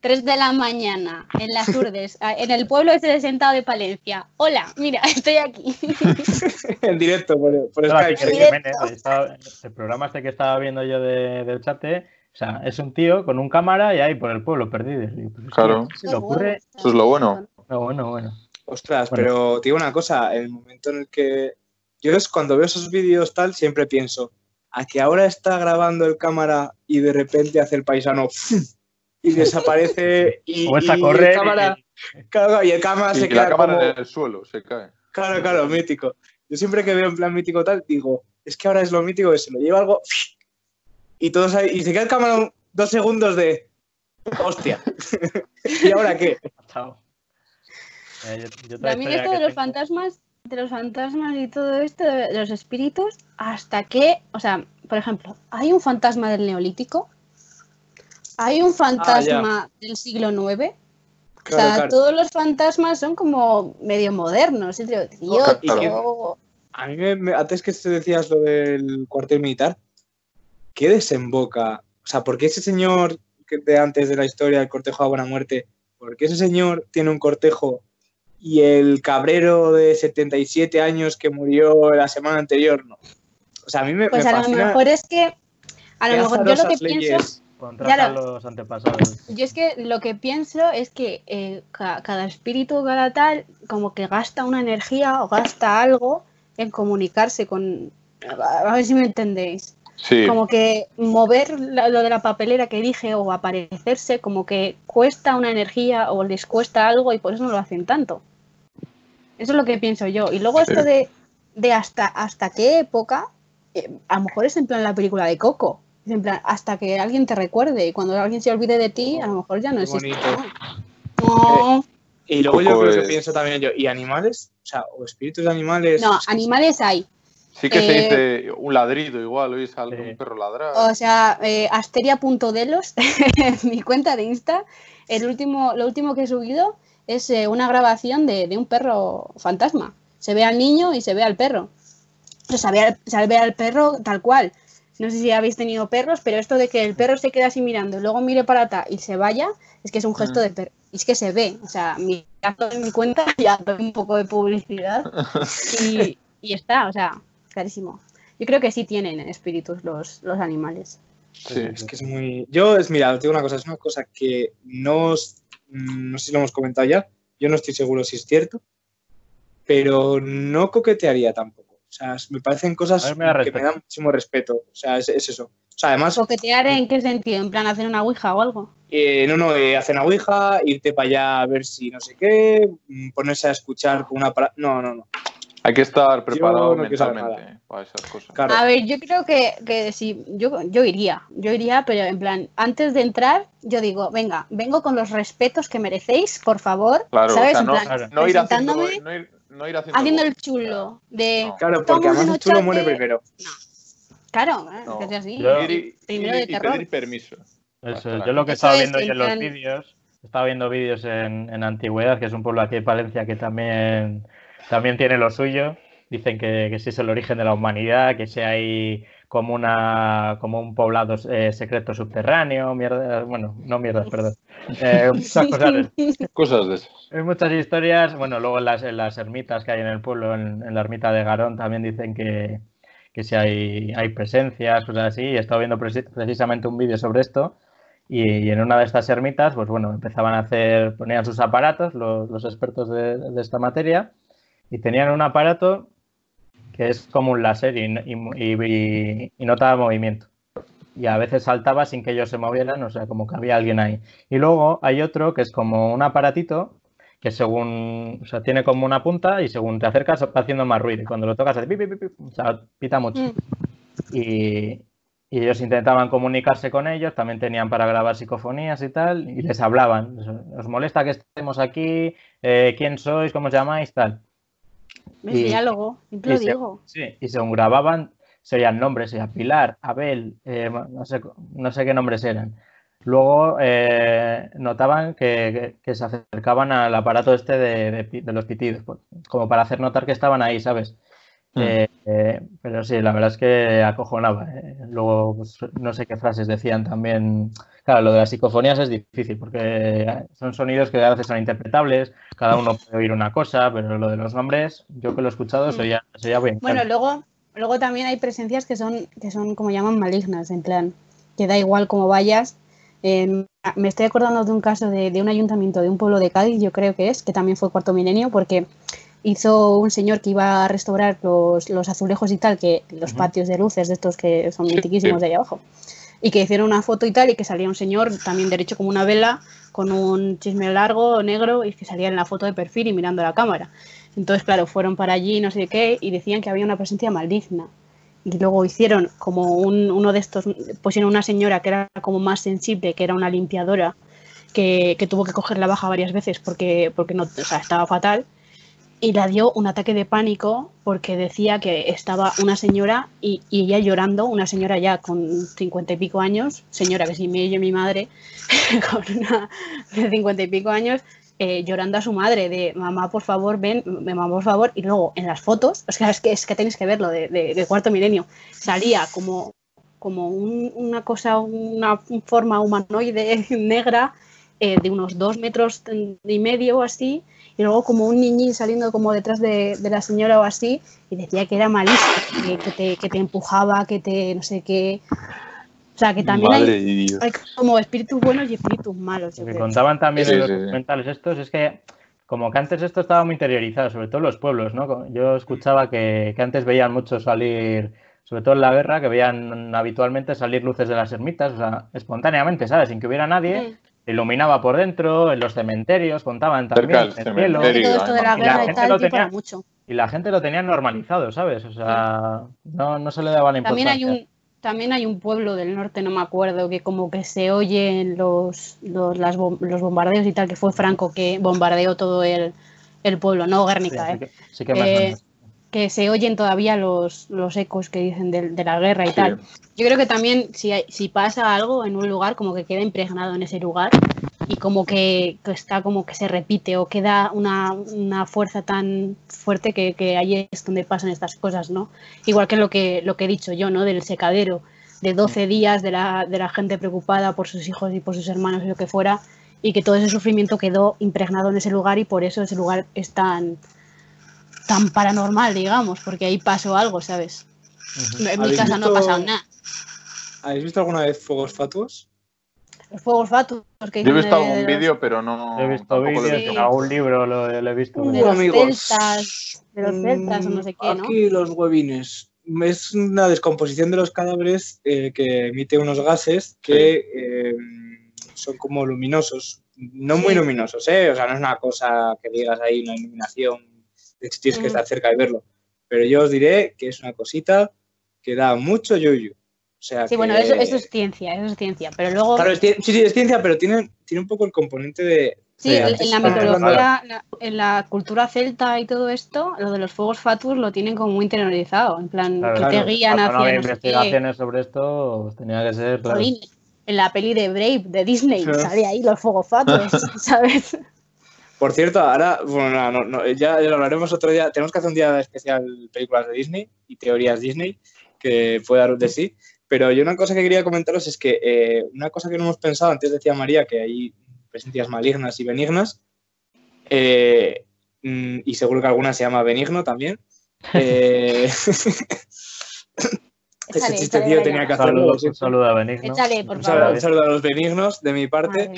3 de la mañana, en las urdes, en el pueblo ese de Sentado de Palencia. Hola, mira, estoy aquí. en directo, por, por Claro, Skype. Jiménez, estaba- el programa este que estaba viendo yo de, del chat, o sea, es un tío con un cámara y ahí por el pueblo perdido. Y, pues, Claro. ¿qué Se le ocurre. Eso es lo bueno. No, bueno, bueno. Ostras, Bueno. pero te digo una cosa, el momento en el que yo es cuando veo esos vídeos tal, siempre pienso, a que ahora está grabando el cámara y de repente hace el paisano y desaparece y, O esa y correr. el cámara, claro, y el cámara Y se que la queda cámara como, en el suelo se cae. claro, claro, mítico. Yo siempre que veo en plan mítico tal, digo, es que ahora es lo mítico que se lo lleva algo y todos ahí, y se queda el cámara dos segundos de hostia. ¿Y ahora qué? Chao. Eh, yo- yo otra También historia esto de los tengo- fantasmas, de los fantasmas y todo esto, de los espíritus, hasta que, o sea, por ejemplo, hay un fantasma del neolítico, hay un fantasma del siglo IX, o sea, claro. todos los fantasmas son como medio modernos. Y digo, tío, Claro. tío, A mí, me, me- antes que te decías lo del cuartel militar, ¿qué desemboca? O sea, ¿por qué ese señor que de antes de la historia del cortejo a buena muerte, por qué ese señor tiene un cortejo y el cabrero de 77 años que murió la semana anterior no? O sea, a mí me, pues me a lo mejor es que, a lo mejor yo lo que pienso, leyes. Contrata Claro. a los antepasados. yo es que lo que pienso es que eh, ca- cada espíritu, cada tal, como que gasta una energía o gasta algo en comunicarse con, a ver si me entendéis. Sí, como que mover lo de la papelera que dije o aparecerse como que cuesta una energía o les cuesta algo y por eso no lo hacen tanto. Eso es lo que pienso yo. Y luego Sí. esto de, de hasta, hasta qué época, eh, a lo mejor es en plan la película de Coco. Es en plan, hasta que alguien te recuerde y cuando alguien se olvide de ti, a lo mejor ya no existe. bonito. No, Y luego yo Coco creo que pienso también yo, ¿y animales? O sea, o espíritus de animales. no, es que- animales hay. Sí que se eh, dice un ladrido igual, oís a algún Sí. perro ladrar. O sea, eh, asteria.delos, mi cuenta de Insta, el último, lo último que he subido es eh, una grabación de, de un perro fantasma. Se ve al niño y se ve al perro. Pero se ve al, se ve al perro tal cual. No sé si habéis tenido perros, pero esto de que el perro se queda así mirando y luego mire para atrás y se vaya, es que es un gesto Mm. de perro. Y es que se ve. O sea, mirando en mi cuenta ya doy un poco de publicidad y, y está, o sea, clarísimo. Yo creo que sí tienen espíritus los, los animales. Sí. Es que es muy. Yo, es, mira, te digo una cosa, es una cosa que no, os- no sé si lo hemos comentado ya, yo no estoy seguro si es cierto, pero no coquetearía tampoco. O sea, me parecen cosas me que me dan muchísimo respeto. O sea, es, es eso. O sea, además, ¿Coquetear en qué sentido? ¿En plan hacer una ouija o algo? eh, no, no, eh, hacer una ouija, irte para allá a ver si no sé qué, mm, ponerse a escuchar con una. para- No, no, no. Hay que estar preparado no mentalmente para esas cosas. Claro. A ver, yo creo que, que sí, yo, yo iría, yo iría, pero en plan, antes de entrar, yo digo, venga, vengo con los respetos que merecéis, por favor, Claro, ¿sabes? o sea, En no, plan, no ir haciendo, no ir, no ir haciendo, haciendo el chulo, de, No. Claro, porque además el chulo un muere primero. claro, ¿eh? Sea así. Yo- Ir y, Primero ir de y terror. pedir permiso. Eso, yo lo que he Eso estado es, viendo yo en los plan- vídeos, he estado viendo vídeos en, en Antigüedad, que es un pueblo aquí en Palencia que también, también tiene lo suyo. Dicen que, que sí es el origen de la humanidad, que sí hay como una como un poblado eh, secreto subterráneo, mierda, bueno, no mierdas, perdón. Eh, muchas cosas. Cosas de esas. Hay muchas historias. Bueno, luego en las, en las ermitas que hay en el pueblo, en, en la ermita de Garón, también dicen que, que sí hay, hay presencias, cosas así. Y he estado viendo preci- precisamente un vídeo sobre esto. Y, y en una de estas ermitas, pues bueno, empezaban a hacer, ponían sus aparatos, los, los expertos de, de esta materia, y tenían un aparato que es como un láser y, y, y- y notaba movimiento. Y a veces saltaba sin que ellos se movieran, o sea, como que había alguien ahí. Y luego hay otro que es como un aparatito que según, o sea, tiene como una punta y según te acercas va haciendo más ruido. Y cuando lo tocas hace pi, pi, pi, pi, o sea, pita mucho. Mm. Y, y ellos intentaban comunicarse con ellos, también tenían para grabar psicofonías y tal, y les hablaban. ¿Os molesta que estemos aquí? Eh, ¿Quién sois? ¿Cómo os llamáis? Tal. ¿Ves? Y- Diálogo, y lo se- digo. Sí, y según grababan, se oían nombres, se oía Pilar, Abel, eh, no, sé, no sé qué nombres eran. Luego eh, notaban que, que- se acercaban al aparato este de, de de los pitidos, pues, como para hacer notar que estaban ahí, ¿sabes? Mm. Eh, eh, pero sí, la verdad es que acojonaba. eh. Luego, pues, no sé qué frases decían también. Claro, lo de las psicofonías es difícil porque son sonidos que a veces son interpretables, cada uno puede oír una cosa, pero lo de los nombres, yo que lo he escuchado, se oía, se oía bien. Bueno, luego, luego también hay presencias que son, que son como llaman malignas, en plan, que da igual cómo vayas. Eh, me estoy acordando de un caso de, de un ayuntamiento de un pueblo de Cádiz, yo creo que es, que también fue cuarto milenio, porque hizo un señor que iba a restaurar los, los azulejos y tal, que los patios de luces de estos que son Sí, mitiquísimos sí. de ahí abajo. Y que hicieron una foto y tal, y que salía un señor también derecho como una vela, con un chisme largo, negro, y que salía en la foto de perfil y mirando la cámara. Entonces, claro, fueron para allí, no sé qué, y decían que había una presencia maligna. Y luego hicieron como un- uno de estos, pusieron una señora que era como más sensible, que era una limpiadora, que, que tuvo que coger la baja varias veces porque, porque no, o sea, estaba fatal. Y la dio un ataque de pánico porque decía que estaba una señora y, y ella llorando, una señora ya con cincuenta y pico años, señora que si me mi madre, con una de cincuenta y pico años, eh, llorando a su madre de mamá por favor ven mamá por favor y luego en las fotos o sea es que es que tenéis que verlo de, cuarto milenio salía como como un- una cosa una forma humanoide negra eh, de unos dos metros y medio así y luego como un niñín saliendo como detrás de, de la señora o así y decía que era malísimo que, que te, que te empujaba que te no sé qué o sea que también hay, como espíritus buenos y espíritus malos Lo que creo. contaban también Sí, en los sí, sí. documentales estos es que como que antes esto estaba muy interiorizado, sobre todo en los pueblos, ¿no? Yo escuchaba que, que antes veían mucho salir, sobre todo en la guerra, que veían habitualmente salir luces de las ermitas, o sea, espontáneamente, ¿sabes? Sin que hubiera nadie, Mm. Iluminaba por dentro, en los cementerios, contaban también Cerca del en el cielo, cementerio. todo esto de la Y la guerra y gente tal, tenía- mucho. y la gente lo tenía normalizado, ¿sabes? O sea, no, no se le daba la También importancia. hay un también hay un pueblo del norte, no me acuerdo, que como que se oyen los, los, las los bombardeos y tal, que fue Franco que bombardeó todo el, el pueblo, no Guernica, sí ¿eh? que, sí que Eh. Que se oyen todavía los, los ecos que dicen de, de la guerra y Sí. tal. Yo creo que también si, hay- si pasa algo en un lugar, como que queda impregnado en ese lugar y como que, que está como que se repite o queda una, una fuerza tan fuerte que, que ahí es donde pasan estas cosas, ¿no? Igual que lo que, lo que he dicho yo, ¿no? Del secadero, de 12 días de la, de la gente preocupada por sus hijos y por sus hermanos y lo que fuera, y que todo ese sufrimiento quedó impregnado en ese lugar y por eso ese lugar es tan, tan paranormal, digamos, porque ahí pasó algo, ¿sabes? Ujú. En mi ¿Habéis casa no ha visto- pasado nada. ¿Habéis visto alguna vez fuegos fatuos? Los fuegos fatuos que Yo he visto de- algún de los- vídeo, pero no. He visto vídeos, visto. en algún libro lo, lo he visto. de pero- los amigos. celtas, de los celtas o no sé qué, ¿no? Aquí los huevines. Es una descomposición de los cadáveres eh, que emite unos gases que eh, son como luminosos. No muy Sí. luminosos, ¿eh? O sea, no es una cosa que digas ahí, una iluminación De tienes que estar cerca de verlo. Pero yo os diré que es una cosita que da mucho yuyu. O sea Sí, bueno, que- eso, eso es ciencia, eso es ciencia. Pero luego, Claro, es sí, sí, es ciencia, pero tiene, tiene un poco el componente de. sí, de en, la mitología, la- en la cultura celta y todo esto, lo de los fuegos fatuos lo tienen como muy interiorizado. En plan, Claro, que claro. te guían hacia no sé qué. investigaciones sobre esto, pues tenía que ser. claro. En la peli de Brave de Disney Sí. sale ahí los fuegos fatuos, ¿sabes? Por cierto, ahora, bueno, no, no, no, ya, ya lo hablaremos otro día. Tenemos que hacer un día especial películas de Disney y teorías Disney que puede dar de sí. Pero yo una cosa que quería comentaros es que eh, una cosa que no hemos pensado, antes decía María que hay presencias malignas y benignas, eh, mm, y seguro que alguna se llama benigno también. Eh, ese Échale, chiste, tío, tenía que hacerlo. Siento. saludo a Benigno. Échale, por Un saludo, favor. un saludo a los benignos de mi parte.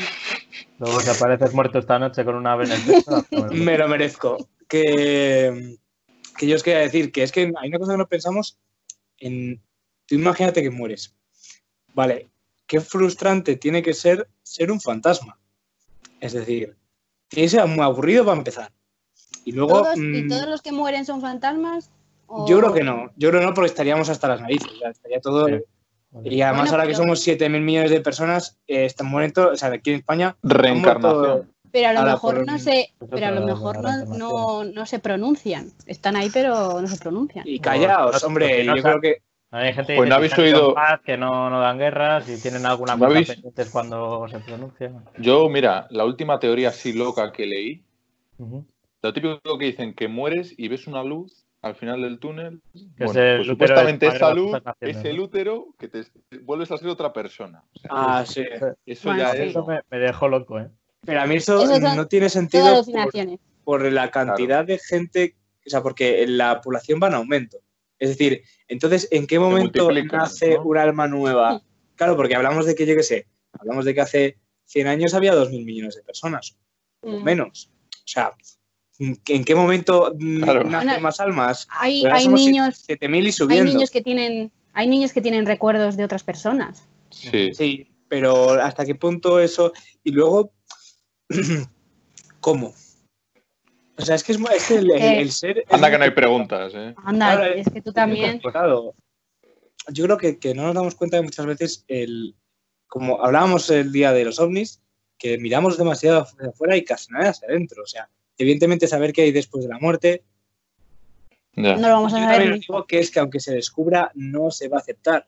Luego, si apareces muerto esta noche con una ave en el pecho, Me lo merezco. Que, que yo os quería decir que es que hay una cosa que no pensamos en. Tú imagínate que mueres. Vale, qué frustrante tiene que ser ser un fantasma. Es decir, tiene que ser muy aburrido para empezar. Y luego. ¿Todos, ¿Y mm, todos los que mueren son fantasmas? ¿O- yo creo que no. Yo creo que no porque estaríamos hasta las narices. o sea, estaría todo. Sí. Y además, Bueno, ahora que somos 7.000 millones de personas, eh, están muertos. O sea, aquí en España. Reencarnación. muerto- Pero a lo Ahora, mejor no un- se, pero a lo mejor no, no, no se pronuncian. Están ahí, pero no se pronuncian. Y callaos, Los- hombre. no Yo creo que. Hay gente que Pues no habéis oído- paz, que no, no dan guerras y tienen alguna ¿No cosa habéis- cuando se pronuncian. Yo, mira, la última teoría así loca que leí, lo típico que dicen que mueres y ves una luz al final del túnel. Que Bueno, es el pues supuestamente esa luz es el útero que te vuelves a ser otra persona. O sea, Ah, sí. eso Bueno, ya sí. es. Eso me, me dejó loco, ¿eh? Pero a mí eso Eso son no tiene sentido por, la cantidad de gente, o sea, porque la población va en aumento. Es decir, entonces, ¿en qué momento nace ¿no? un alma nueva? Claro, porque hablamos de que, yo qué sé, hablamos de que hace 100 años había 2.000 millones de personas, o Mm. menos. O sea, ¿en qué momento Claro. nacen Bueno, más almas? Hay, hay niños, 7.000 y hay subiendo. niños que tienen, hay niños que tienen recuerdos de otras personas. Sí. Sí, pero ¿hasta qué punto eso? Y luego, ¿cómo? O sea, es que, es, es que el, el- Eh. el ser... es Anda que no hay preguntas, ¿eh? Anda, Claro, es que tú también. Yo creo que, que no nos damos cuenta de muchas veces el, como hablábamos el día de los ovnis, que miramos demasiado hacia afuera y casi nada hacia adentro. O sea, evidentemente saber qué hay después de la muerte. Ya. No lo vamos a Yo saber. digo que es que aunque se descubra, no se va a aceptar.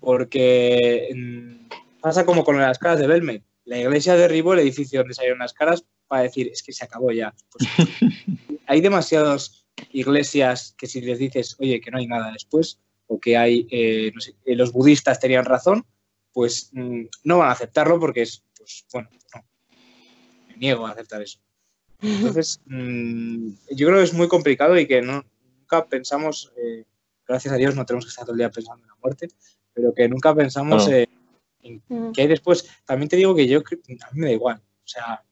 Porque mm, pasa como con las caras de Belmed. La iglesia derribó el edificio donde salieron las caras para decir, es que se acabó ya. Pues, hay demasiadas iglesias que si les dices, oye, que no hay nada después, o que hay, eh, no sé, eh, los budistas tenían razón, pues mm, no van a aceptarlo porque es, pues bueno, no. Me niego a aceptar eso. Entonces, mm, yo creo que es muy complicado y que no, nunca pensamos, eh, gracias a Dios no tenemos que estar todo el día pensando en la muerte, pero que nunca pensamos No. eh, Mm. qué hay después. También te digo que yo, a mí me da igual. O sea,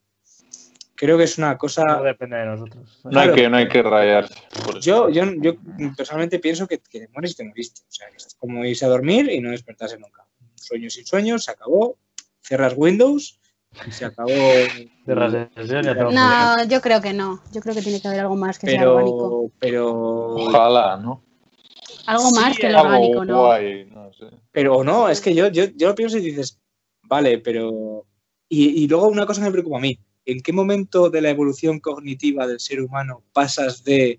creo que es una No cosa... depende de nosotros. No hay que, no hay que rayarse. Yo, yo, yo personalmente pienso que, que te mueres y te moriste. O sea, que es como irse a dormir y no despertarse nunca. Sueño sin sueños, se acabó. Cierras Windows y se acabó. No, yo creo que no. Yo creo que tiene que haber algo más que sea orgánico. Pero, Ojalá, ¿no? Algo más Sí, que lo Algo orgánico, ¿no? guay, no sé. pero o no, es que yo, yo, yo lo pienso y dices, vale, pero. Y, y luego una cosa me preocupa a mí: ¿en qué momento de la evolución cognitiva del ser humano pasas de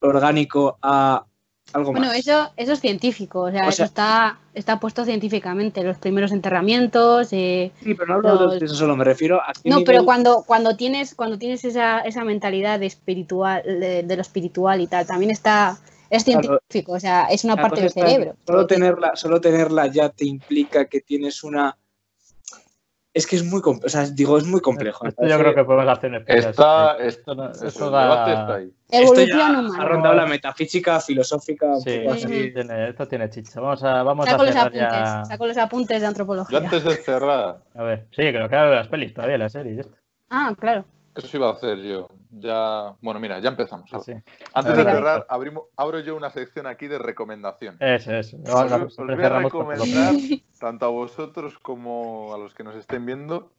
orgánico a algo Bueno, eso, eso es científico, o sea, O eso está, está puesto científicamente. Los primeros enterramientos. eh, Sí, pero no hablo los- de eso solo, me refiero a. No, nivel- pero cuando, cuando tienes, cuando tienes esa, esa mentalidad de espiritual, de, de lo espiritual y tal, también está, es Claro. científico, o sea, es una parte del cerebro. Solo tenerla, solo tenerla ya te implica que tienes una. Es que es muy complejo. O sea, digo, es muy complejo. Esto yo creo que podemos hacer un. Está, esto, no- eso, esto el da- debate está ahí. Esto ya humana. ha rondado la metafísica, filosófica, un Sí, poco sí, así. sí. tiene- esto tiene chicha. Vamos a, vamos a Saco los cerrar apuntes, ya. saco los apuntes de Yo antropología. antes de cerrar, A ver, sí, que nos quedan las pelis todavía, las series. Ah, claro. Eso iba a hacer yo. Ya, bueno, mira, ya empezamos. Sí. Antes de cerrar, abrimos, abro yo una sección aquí de recomendaciones. Eso, eso. Os, voy a recomendar, tanto a vosotros como a los que nos estén viendo,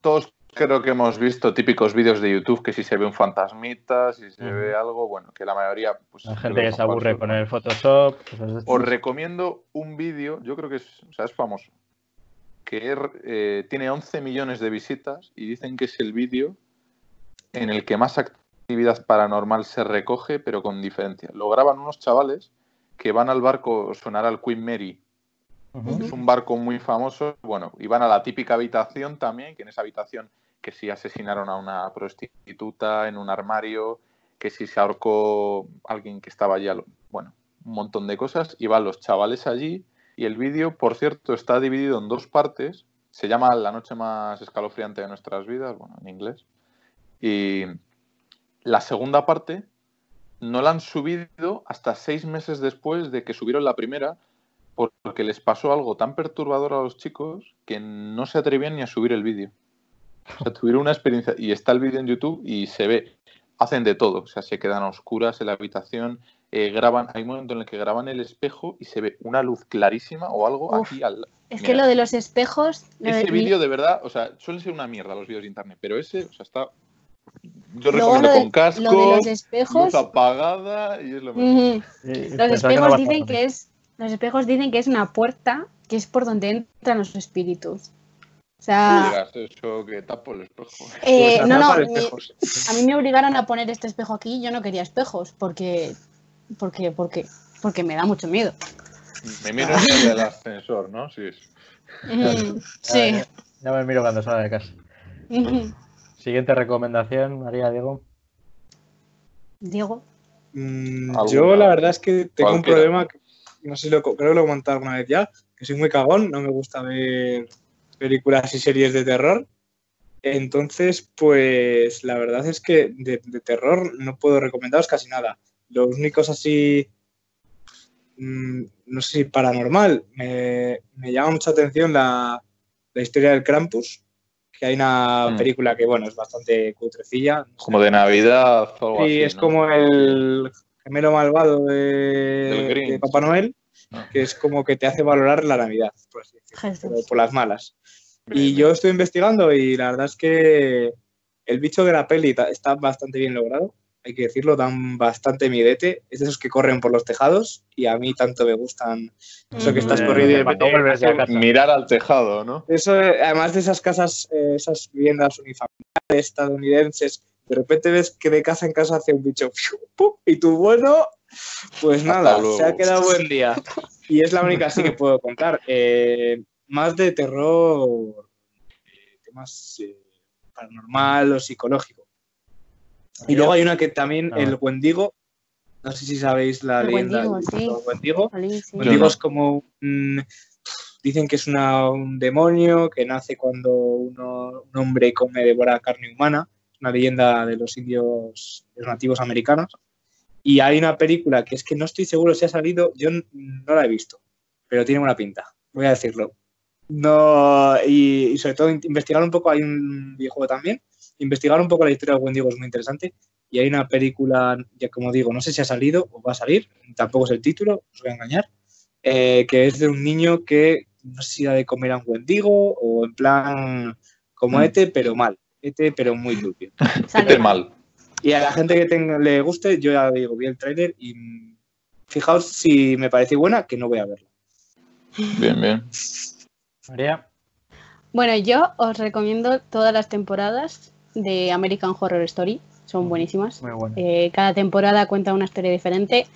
todos creo que hemos visto típicos vídeos de YouTube que si se ve un fantasmita, si se ve algo, bueno, que la mayoría... Pues, La gente que se aburre con el Photoshop. Os recomiendo un vídeo, yo creo que es, o sea, es famoso, que es, eh, tiene 11 millones de visitas y dicen que es el vídeo en el que más actividad paranormal se recoge, pero con diferencia. Lo graban unos chavales que van al barco, sonará el Queen Mary, es un barco muy famoso, bueno, y van a la típica habitación también, que en esa habitación que si asesinaron a una prostituta en un armario, que si se ahorcó alguien que estaba allí, al- bueno, un montón de cosas, y van los chavales allí, y el vídeo, por cierto, está dividido en dos partes, se llama La noche más escalofriante de nuestras vidas, bueno, en inglés, y la segunda parte no la han subido hasta seis meses después de que subieron la primera, porque les pasó algo tan perturbador a los chicos que no se atrevían ni a subir el vídeo. O sea, tuvieron una experiencia. Y está el vídeo en YouTube y se ve. Hacen de todo. O sea, se quedan a oscuras en la habitación. Eh, graban. Hay un momento en el que graban el espejo y se ve una luz clarísima o algo Uf, aquí al. Es que lo de los espejos. lo Ese de- vídeo de verdad, o sea, suele ser una mierda los vídeos de internet, pero ese, o sea, está. Yo Luego recomiendo lo de- con casco, lo de los luz espejos. apagada y es lo mejor. Ujú. Sí, Los no espejos dicen que es. Los espejos dicen que es una puerta que es por donde entran los espíritus. O No sea, eso que tapo el espejo. eh, no, no, a mí me obligaron a poner este espejo aquí y yo no quería espejos porque, porque, porque, porque me da mucho miedo. Me miro en el ascensor, ¿no? Sí. Sí. ya- ya me miro cuando salga de casa. Siguiente recomendación, María Diego. Diego. Mm, yo la verdad es que tengo un problema, que- no sé si lo, creo que lo he comentado alguna vez ya, que soy muy cagón, no me gusta ver películas y series de terror. Entonces, pues la verdad es que de, de terror no puedo recomendaros casi nada. Los únicos así, mm, no sé si paranormal, me, me llama mucha atención la, la historia del Krampus, que hay una Mm. película que, bueno, es bastante cutrecilla. Como de Navidad o algo Sí, así. es ¿no? como el gemelo malvado de, de Papá Noel, Ah. que es como que te hace valorar la Navidad, por así decirlo, pero por las malas. Bien, Y bien. yo estoy investigando y la verdad es que el bicho de la peli está bastante bien logrado, hay que decirlo, dan bastante miedete. Es de esos que corren por los tejados y a mí tanto me gustan. Eso que estás Eh, corriendo y de cuando repente- vuelves ya a casa. Mirar al tejado, ¿no? Eso, eh, además de esas casas, eh, esas viviendas unifamiliares estadounidenses, de repente ves que de casa en casa hace un bicho y tú, bueno, pues nada, se ha quedado buen día. Y es la única así que puedo contar. Eh, más de terror, eh, temas eh, paranormal o psicológico. Y luego hay una que también, Ah. el Wendigo, no sé si sabéis la El leyenda Wendigo, del sí. Wendigo. Sí. Wendigo es como un- dicen que es una- un demonio que nace cuando uno- un hombre come devora carne humana. Es una leyenda de los indios de los nativos americanos. Y hay una película que es que no estoy seguro si ha salido, yo no la he visto, pero tiene buena pinta, voy a decirlo. No, y, y sobre todo in- investigar un poco, hay un videojuego también, investigar un poco la historia de Wendigo es muy interesante. Y hay una película, ya como digo, no sé si ha salido o va a salir, tampoco es el título, os voy a engañar, eh, que es de un niño que no sé si da de comer a un Wendigo o en plan como Mm. Ete, pero mal. Ete, pero muy turbio. Sale Este mal. Y a la gente que tenga- le guste, yo ya digo, vi el tráiler y fijaos si me parece buena, que no voy a verla. Bien, bien. María. Bueno, yo os recomiendo todas las temporadas de American Horror Story. Son buenísimas. Muy bueno. Eh, cada temporada cuenta una historia diferente.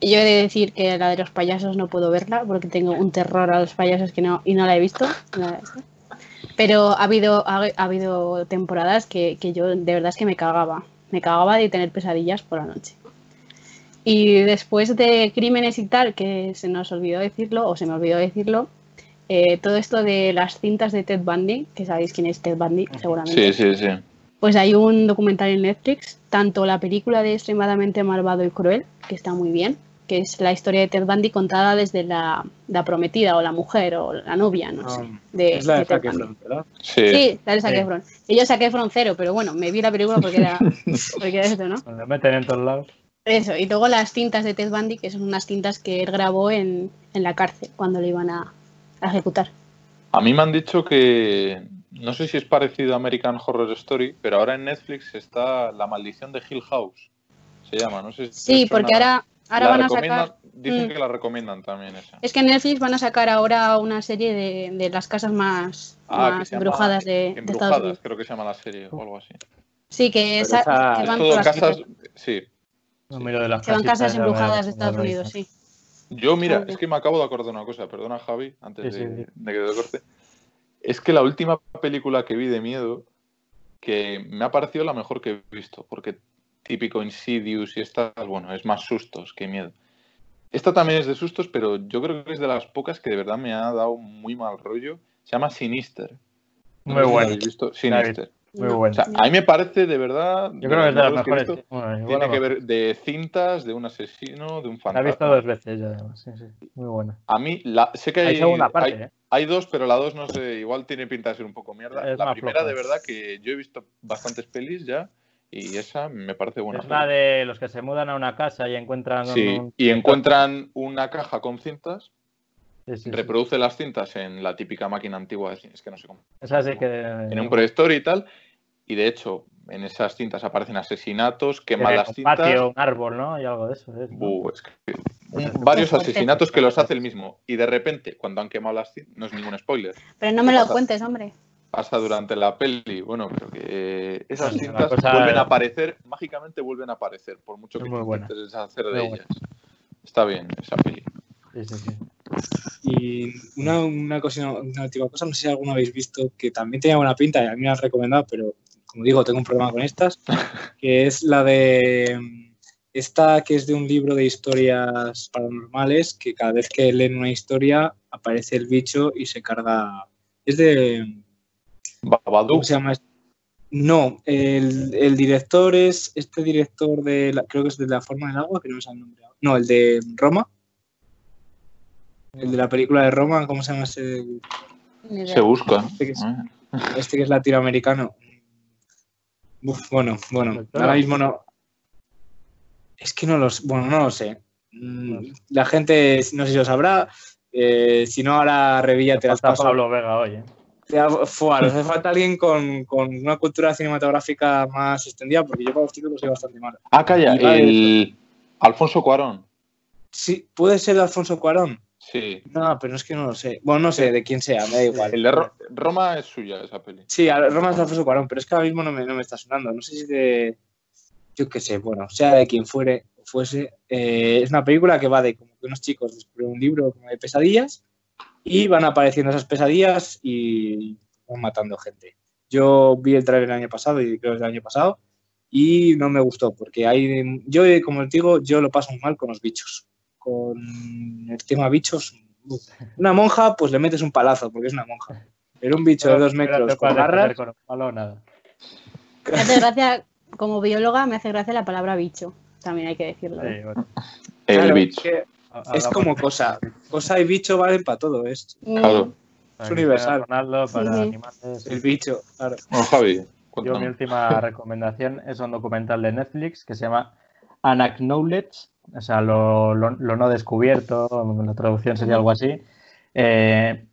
Yo he de decir que la de los payasos no puedo verla porque tengo un terror a los payasos que no, y no la he visto. No la he visto. Pero ha habido, ha, ha habido temporadas que, que yo de verdad es que me cagaba. Me cagaba de tener pesadillas por la noche. Y después de crímenes y tal, que se nos olvidó decirlo, o se me olvidó decirlo, eh, todo esto de las cintas de Ted Bundy, que sabéis quién es Ted Bundy, seguramente. Sí, sí, sí. Pues hay un documental en Netflix, tanto la película de Extremadamente Malvado y Cruel, que está muy bien, que es la historia de Ted Bundy contada desde la, la prometida o la mujer o la novia, no sé. De, Ah, es la de de Ted Zac Bundy. Efron, ¿verdad? Sí. Sí, la de Zac Sí. Efron. Y yo saqué Efron cero, pero bueno, me vi la película porque era, porque era esto, ¿no? Lo meten en todos lados. Eso, y luego las cintas de Ted Bundy, que son unas cintas que él grabó en, en la cárcel cuando le iban a, a ejecutar. A mí me han dicho que, no sé si es parecido a American Horror Story, pero ahora en Netflix está La maldición de Hill House. Se llama, no sé si Sí, porque ahora, ahora van a sacar. Dicen Mm. que la recomiendan también esa. Es que en Netflix van a sacar ahora una serie de, de las casas más, Ah, más se llama embrujadas de, de Estados Embrujadas, Unidos. creo que se llama la serie o algo así. Sí, que, esa- esa- que Es van todo por las casas, sí. No miro de las que van casas embrujadas de Estados Unidos, sí. Yo, mira, es que me acabo de acordar de una cosa, perdona Javi, antes Sí, sí, de, sí. de que te corte. Es que la última película que vi de miedo, que me ha parecido la mejor que he visto, porque típico Insidious y estas, bueno, es más sustos que miedo. Esta también es de sustos, pero yo creo que es de las pocas que de verdad me ha dado muy mal rollo. Se llama Sinister. No Muy bueno. visto? Sinister. Muy No. bueno. O sea, a mí me parece de verdad. Yo creo que es de las mejores que. Bueno, Tiene la que ver de cintas, de un asesino, de un La he fantasma. visto dos veces ya, además. Sí, sí. Muy buena. A mí, la, sé que hay, Hay segunda parte, hay- ¿eh? hay dos, pero la dos no sé, igual tiene pinta de ser un poco mierda. Es la primera, floja. de verdad, que yo he visto bastantes pelis ya y esa me parece buena. Es la de los que se mudan a una casa y encuentran. Sí, un- y encuentran una caja con cintas, Sí, sí, sí. reproduce las cintas en la típica máquina antigua de cine, es que no sé cómo. Que. En un proyector y tal, y de hecho, en esas cintas aparecen asesinatos, queman las un cintas. patio, un árbol, ¿no? Y algo de eso. es, ¿no? Buh, es que- un- varios asesinatos que los hace el mismo. Y de repente, cuando han quemado las cintas, no es ningún spoiler, Pero no me lo pasa? cuentes, hombre. pasa durante la peli. Bueno, pero que esas cintas cosa- vuelven a aparecer, mágicamente vuelven a aparecer, por mucho que intentes deshacer de ellas. Está bien esa peli. Sí, sí, sí. Y una, una, cosa, una última cosa, no sé si alguno habéis visto que también tenía buena pinta y a mí me han recomendado, pero como digo, tengo un problema con estas, que es la de esta que es de un libro de historias paranormales, que cada vez que leen una historia aparece el bicho y se carga. Es de. ¿Cómo Babadook. se llama? No, el, el director es este director de, la- creo que es de La Forma del Agua, que no me el nombre. No, el de Roma. El de la película de Roma, ¿cómo se llama ese? Se busca. Este que es- Ah. Este que es latinoamericano. Uf, bueno, bueno, ahora mismo no. Es que no los, bueno, no lo sé. Mm, La gente, no sé si lo sabrá. eh, si no, ahora Revilla te las Falta paso. Pablo Vega hoy, ¿eh? Te ha- fua, nos hace falta alguien con, con una cultura cinematográfica más extendida, porque yo para los títulos soy bastante malo. Ah, calla, el Alfonso Cuarón. Sí, puede ser Alfonso Cuarón. Sí. No, pero es que no lo sé. Bueno, no sé de quién sea, me da igual. El de Ro- Roma es suya, esa peli. Sí, Roma es de Alfonso Cuarón, pero es que ahora mismo no me, no me está sonando. No sé si de. Yo qué sé, bueno, sea de quien fuere fuese. eh, es una película que va de como que unos chicos descubren un libro como de pesadillas y van apareciendo esas pesadillas y van matando gente. Yo vi el trailer el año pasado y creo que es el año pasado y no me gustó porque hay. Yo, como te digo, yo lo paso muy mal con los bichos. Con el tema bichos. Una monja, pues le metes un palazo porque es una monja. Pero un bicho de dos metros con garras. con un palo, nada. Me hace gracia, como bióloga, me hace gracia la palabra bicho. También hay que decirlo. ¿eh? Sí, bueno. El Claro, bicho. es que Es Hablamos como cosa. Cosa y bicho valen para todo. Es Mm, Claro. es universal. Para Sí. animales. el bicho, claro. Bueno, Javi, Yo mi última recomendación es un documental de Netflix que se llama Unacknowledged, o sea, lo, lo- no descubierto, la traducción sería algo así. Eh,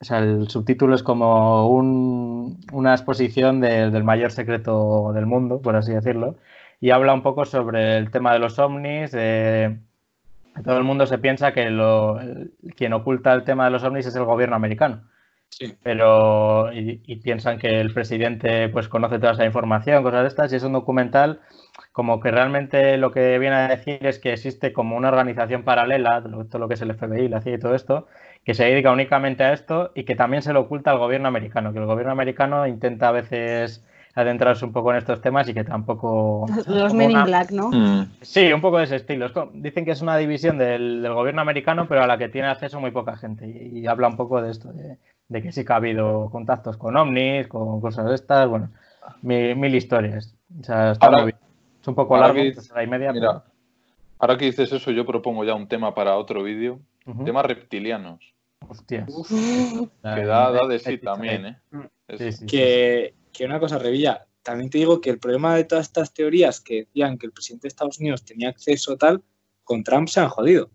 o sea, el subtítulo es como un- una exposición de- del mayor secreto del mundo, por así decirlo, y habla un poco sobre el tema de los ovnis. todo el mundo se piensa que lo- quien oculta el tema de los ovnis es el gobierno americano Sí. pero y, y piensan que el presidente pues conoce toda esa información, cosas de estas, y es un documental como que realmente lo que viene a decir es que existe como una organización paralela, todo lo que es el FBI, la CIA y todo esto, que se dedica únicamente a esto y que también se lo oculta al gobierno americano, que el gobierno americano intenta a veces adentrarse un poco en estos temas y que tampoco... Los Men in Black, ¿no? Mm, Sí, un poco de ese estilo. Dicen que es una división del, del gobierno americano, pero a la que tiene acceso muy poca gente. Y, y habla un poco de esto, de, de que sí que ha habido contactos con ovnis, con cosas de estas, bueno, mil, mil historias. O sea, está Ahora- muy bien. Es un poco largo, que- hora y media. Mira, ahora que dices eso, yo propongo ya un tema para otro vídeo. pero- Ujú. Temas reptilianos. Hostias. Que da, da de sí también, ¿eh? Sí. Que, que una cosa, Revilla, también te digo que el problema de todas estas teorías que decían que el presidente de Estados Unidos tenía acceso tal, con Trump se han jodido.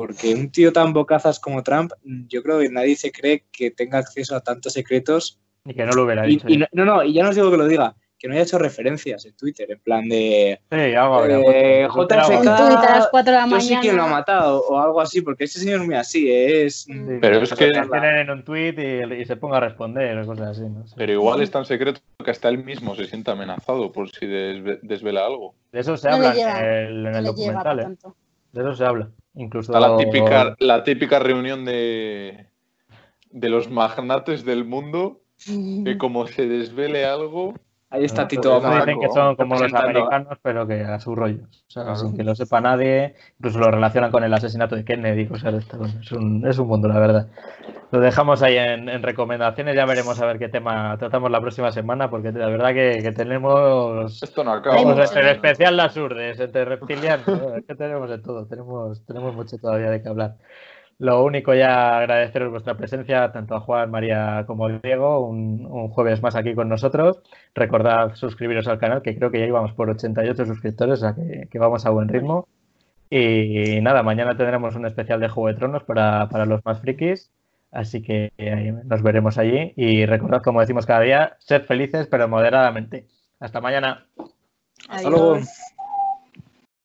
Porque un tío tan bocazas como Trump, yo creo que nadie se cree que tenga acceso a tantos secretos Y que no lo hubiera Y, dicho. y no, no, no, y ya no os digo que lo diga, que no haya hecho referencias en Twitter, en plan de sí, algo Eh. JFK. Tuit a las 4 de la yo mañana. quién lo ha matado o algo así, porque ese señor es muy así, es... Sí, Pero es que- tienen en un tweet y, y se ponga a responder o cosas así, no sé. Pero igual es tan secreto que hasta él mismo se siente amenazado por si desve- desvela algo. De eso se No habla llega, en el, en llega documental, ¿eh? De eso se habla. Incluso Está la típica, la típica reunión de, de los magnates del mundo que como se desvele algo, Ahí está No, Tito dicen que son como los americanos, pero que a su rollo. O sea, Claro. sin que lo sepa nadie. Incluso lo relacionan con el asesinato de Kennedy. O sea, es, un, es un mundo, la verdad. Lo dejamos ahí en, en recomendaciones. Ya veremos a ver qué tema tratamos la próxima semana, porque la verdad que, que tenemos. esto no acaba. Mucho. entre especial las urdes, entre reptilianos. ¿no? Es que tenemos de todo. Tenemos, tenemos mucho todavía de qué hablar. Lo único ya agradeceros vuestra presencia, tanto a Juan, María como a Diego, un, un jueves más aquí con nosotros. Recordad suscribiros al canal, que creo que ya íbamos por 88 suscriptores, o sea que, que vamos a buen ritmo. Y nada, mañana tendremos un especial de Juego de Tronos para, para los más frikis, así que eh, nos veremos allí. Y recordad, como decimos cada día, sed felices, pero moderadamente. Hasta mañana. Hasta luego.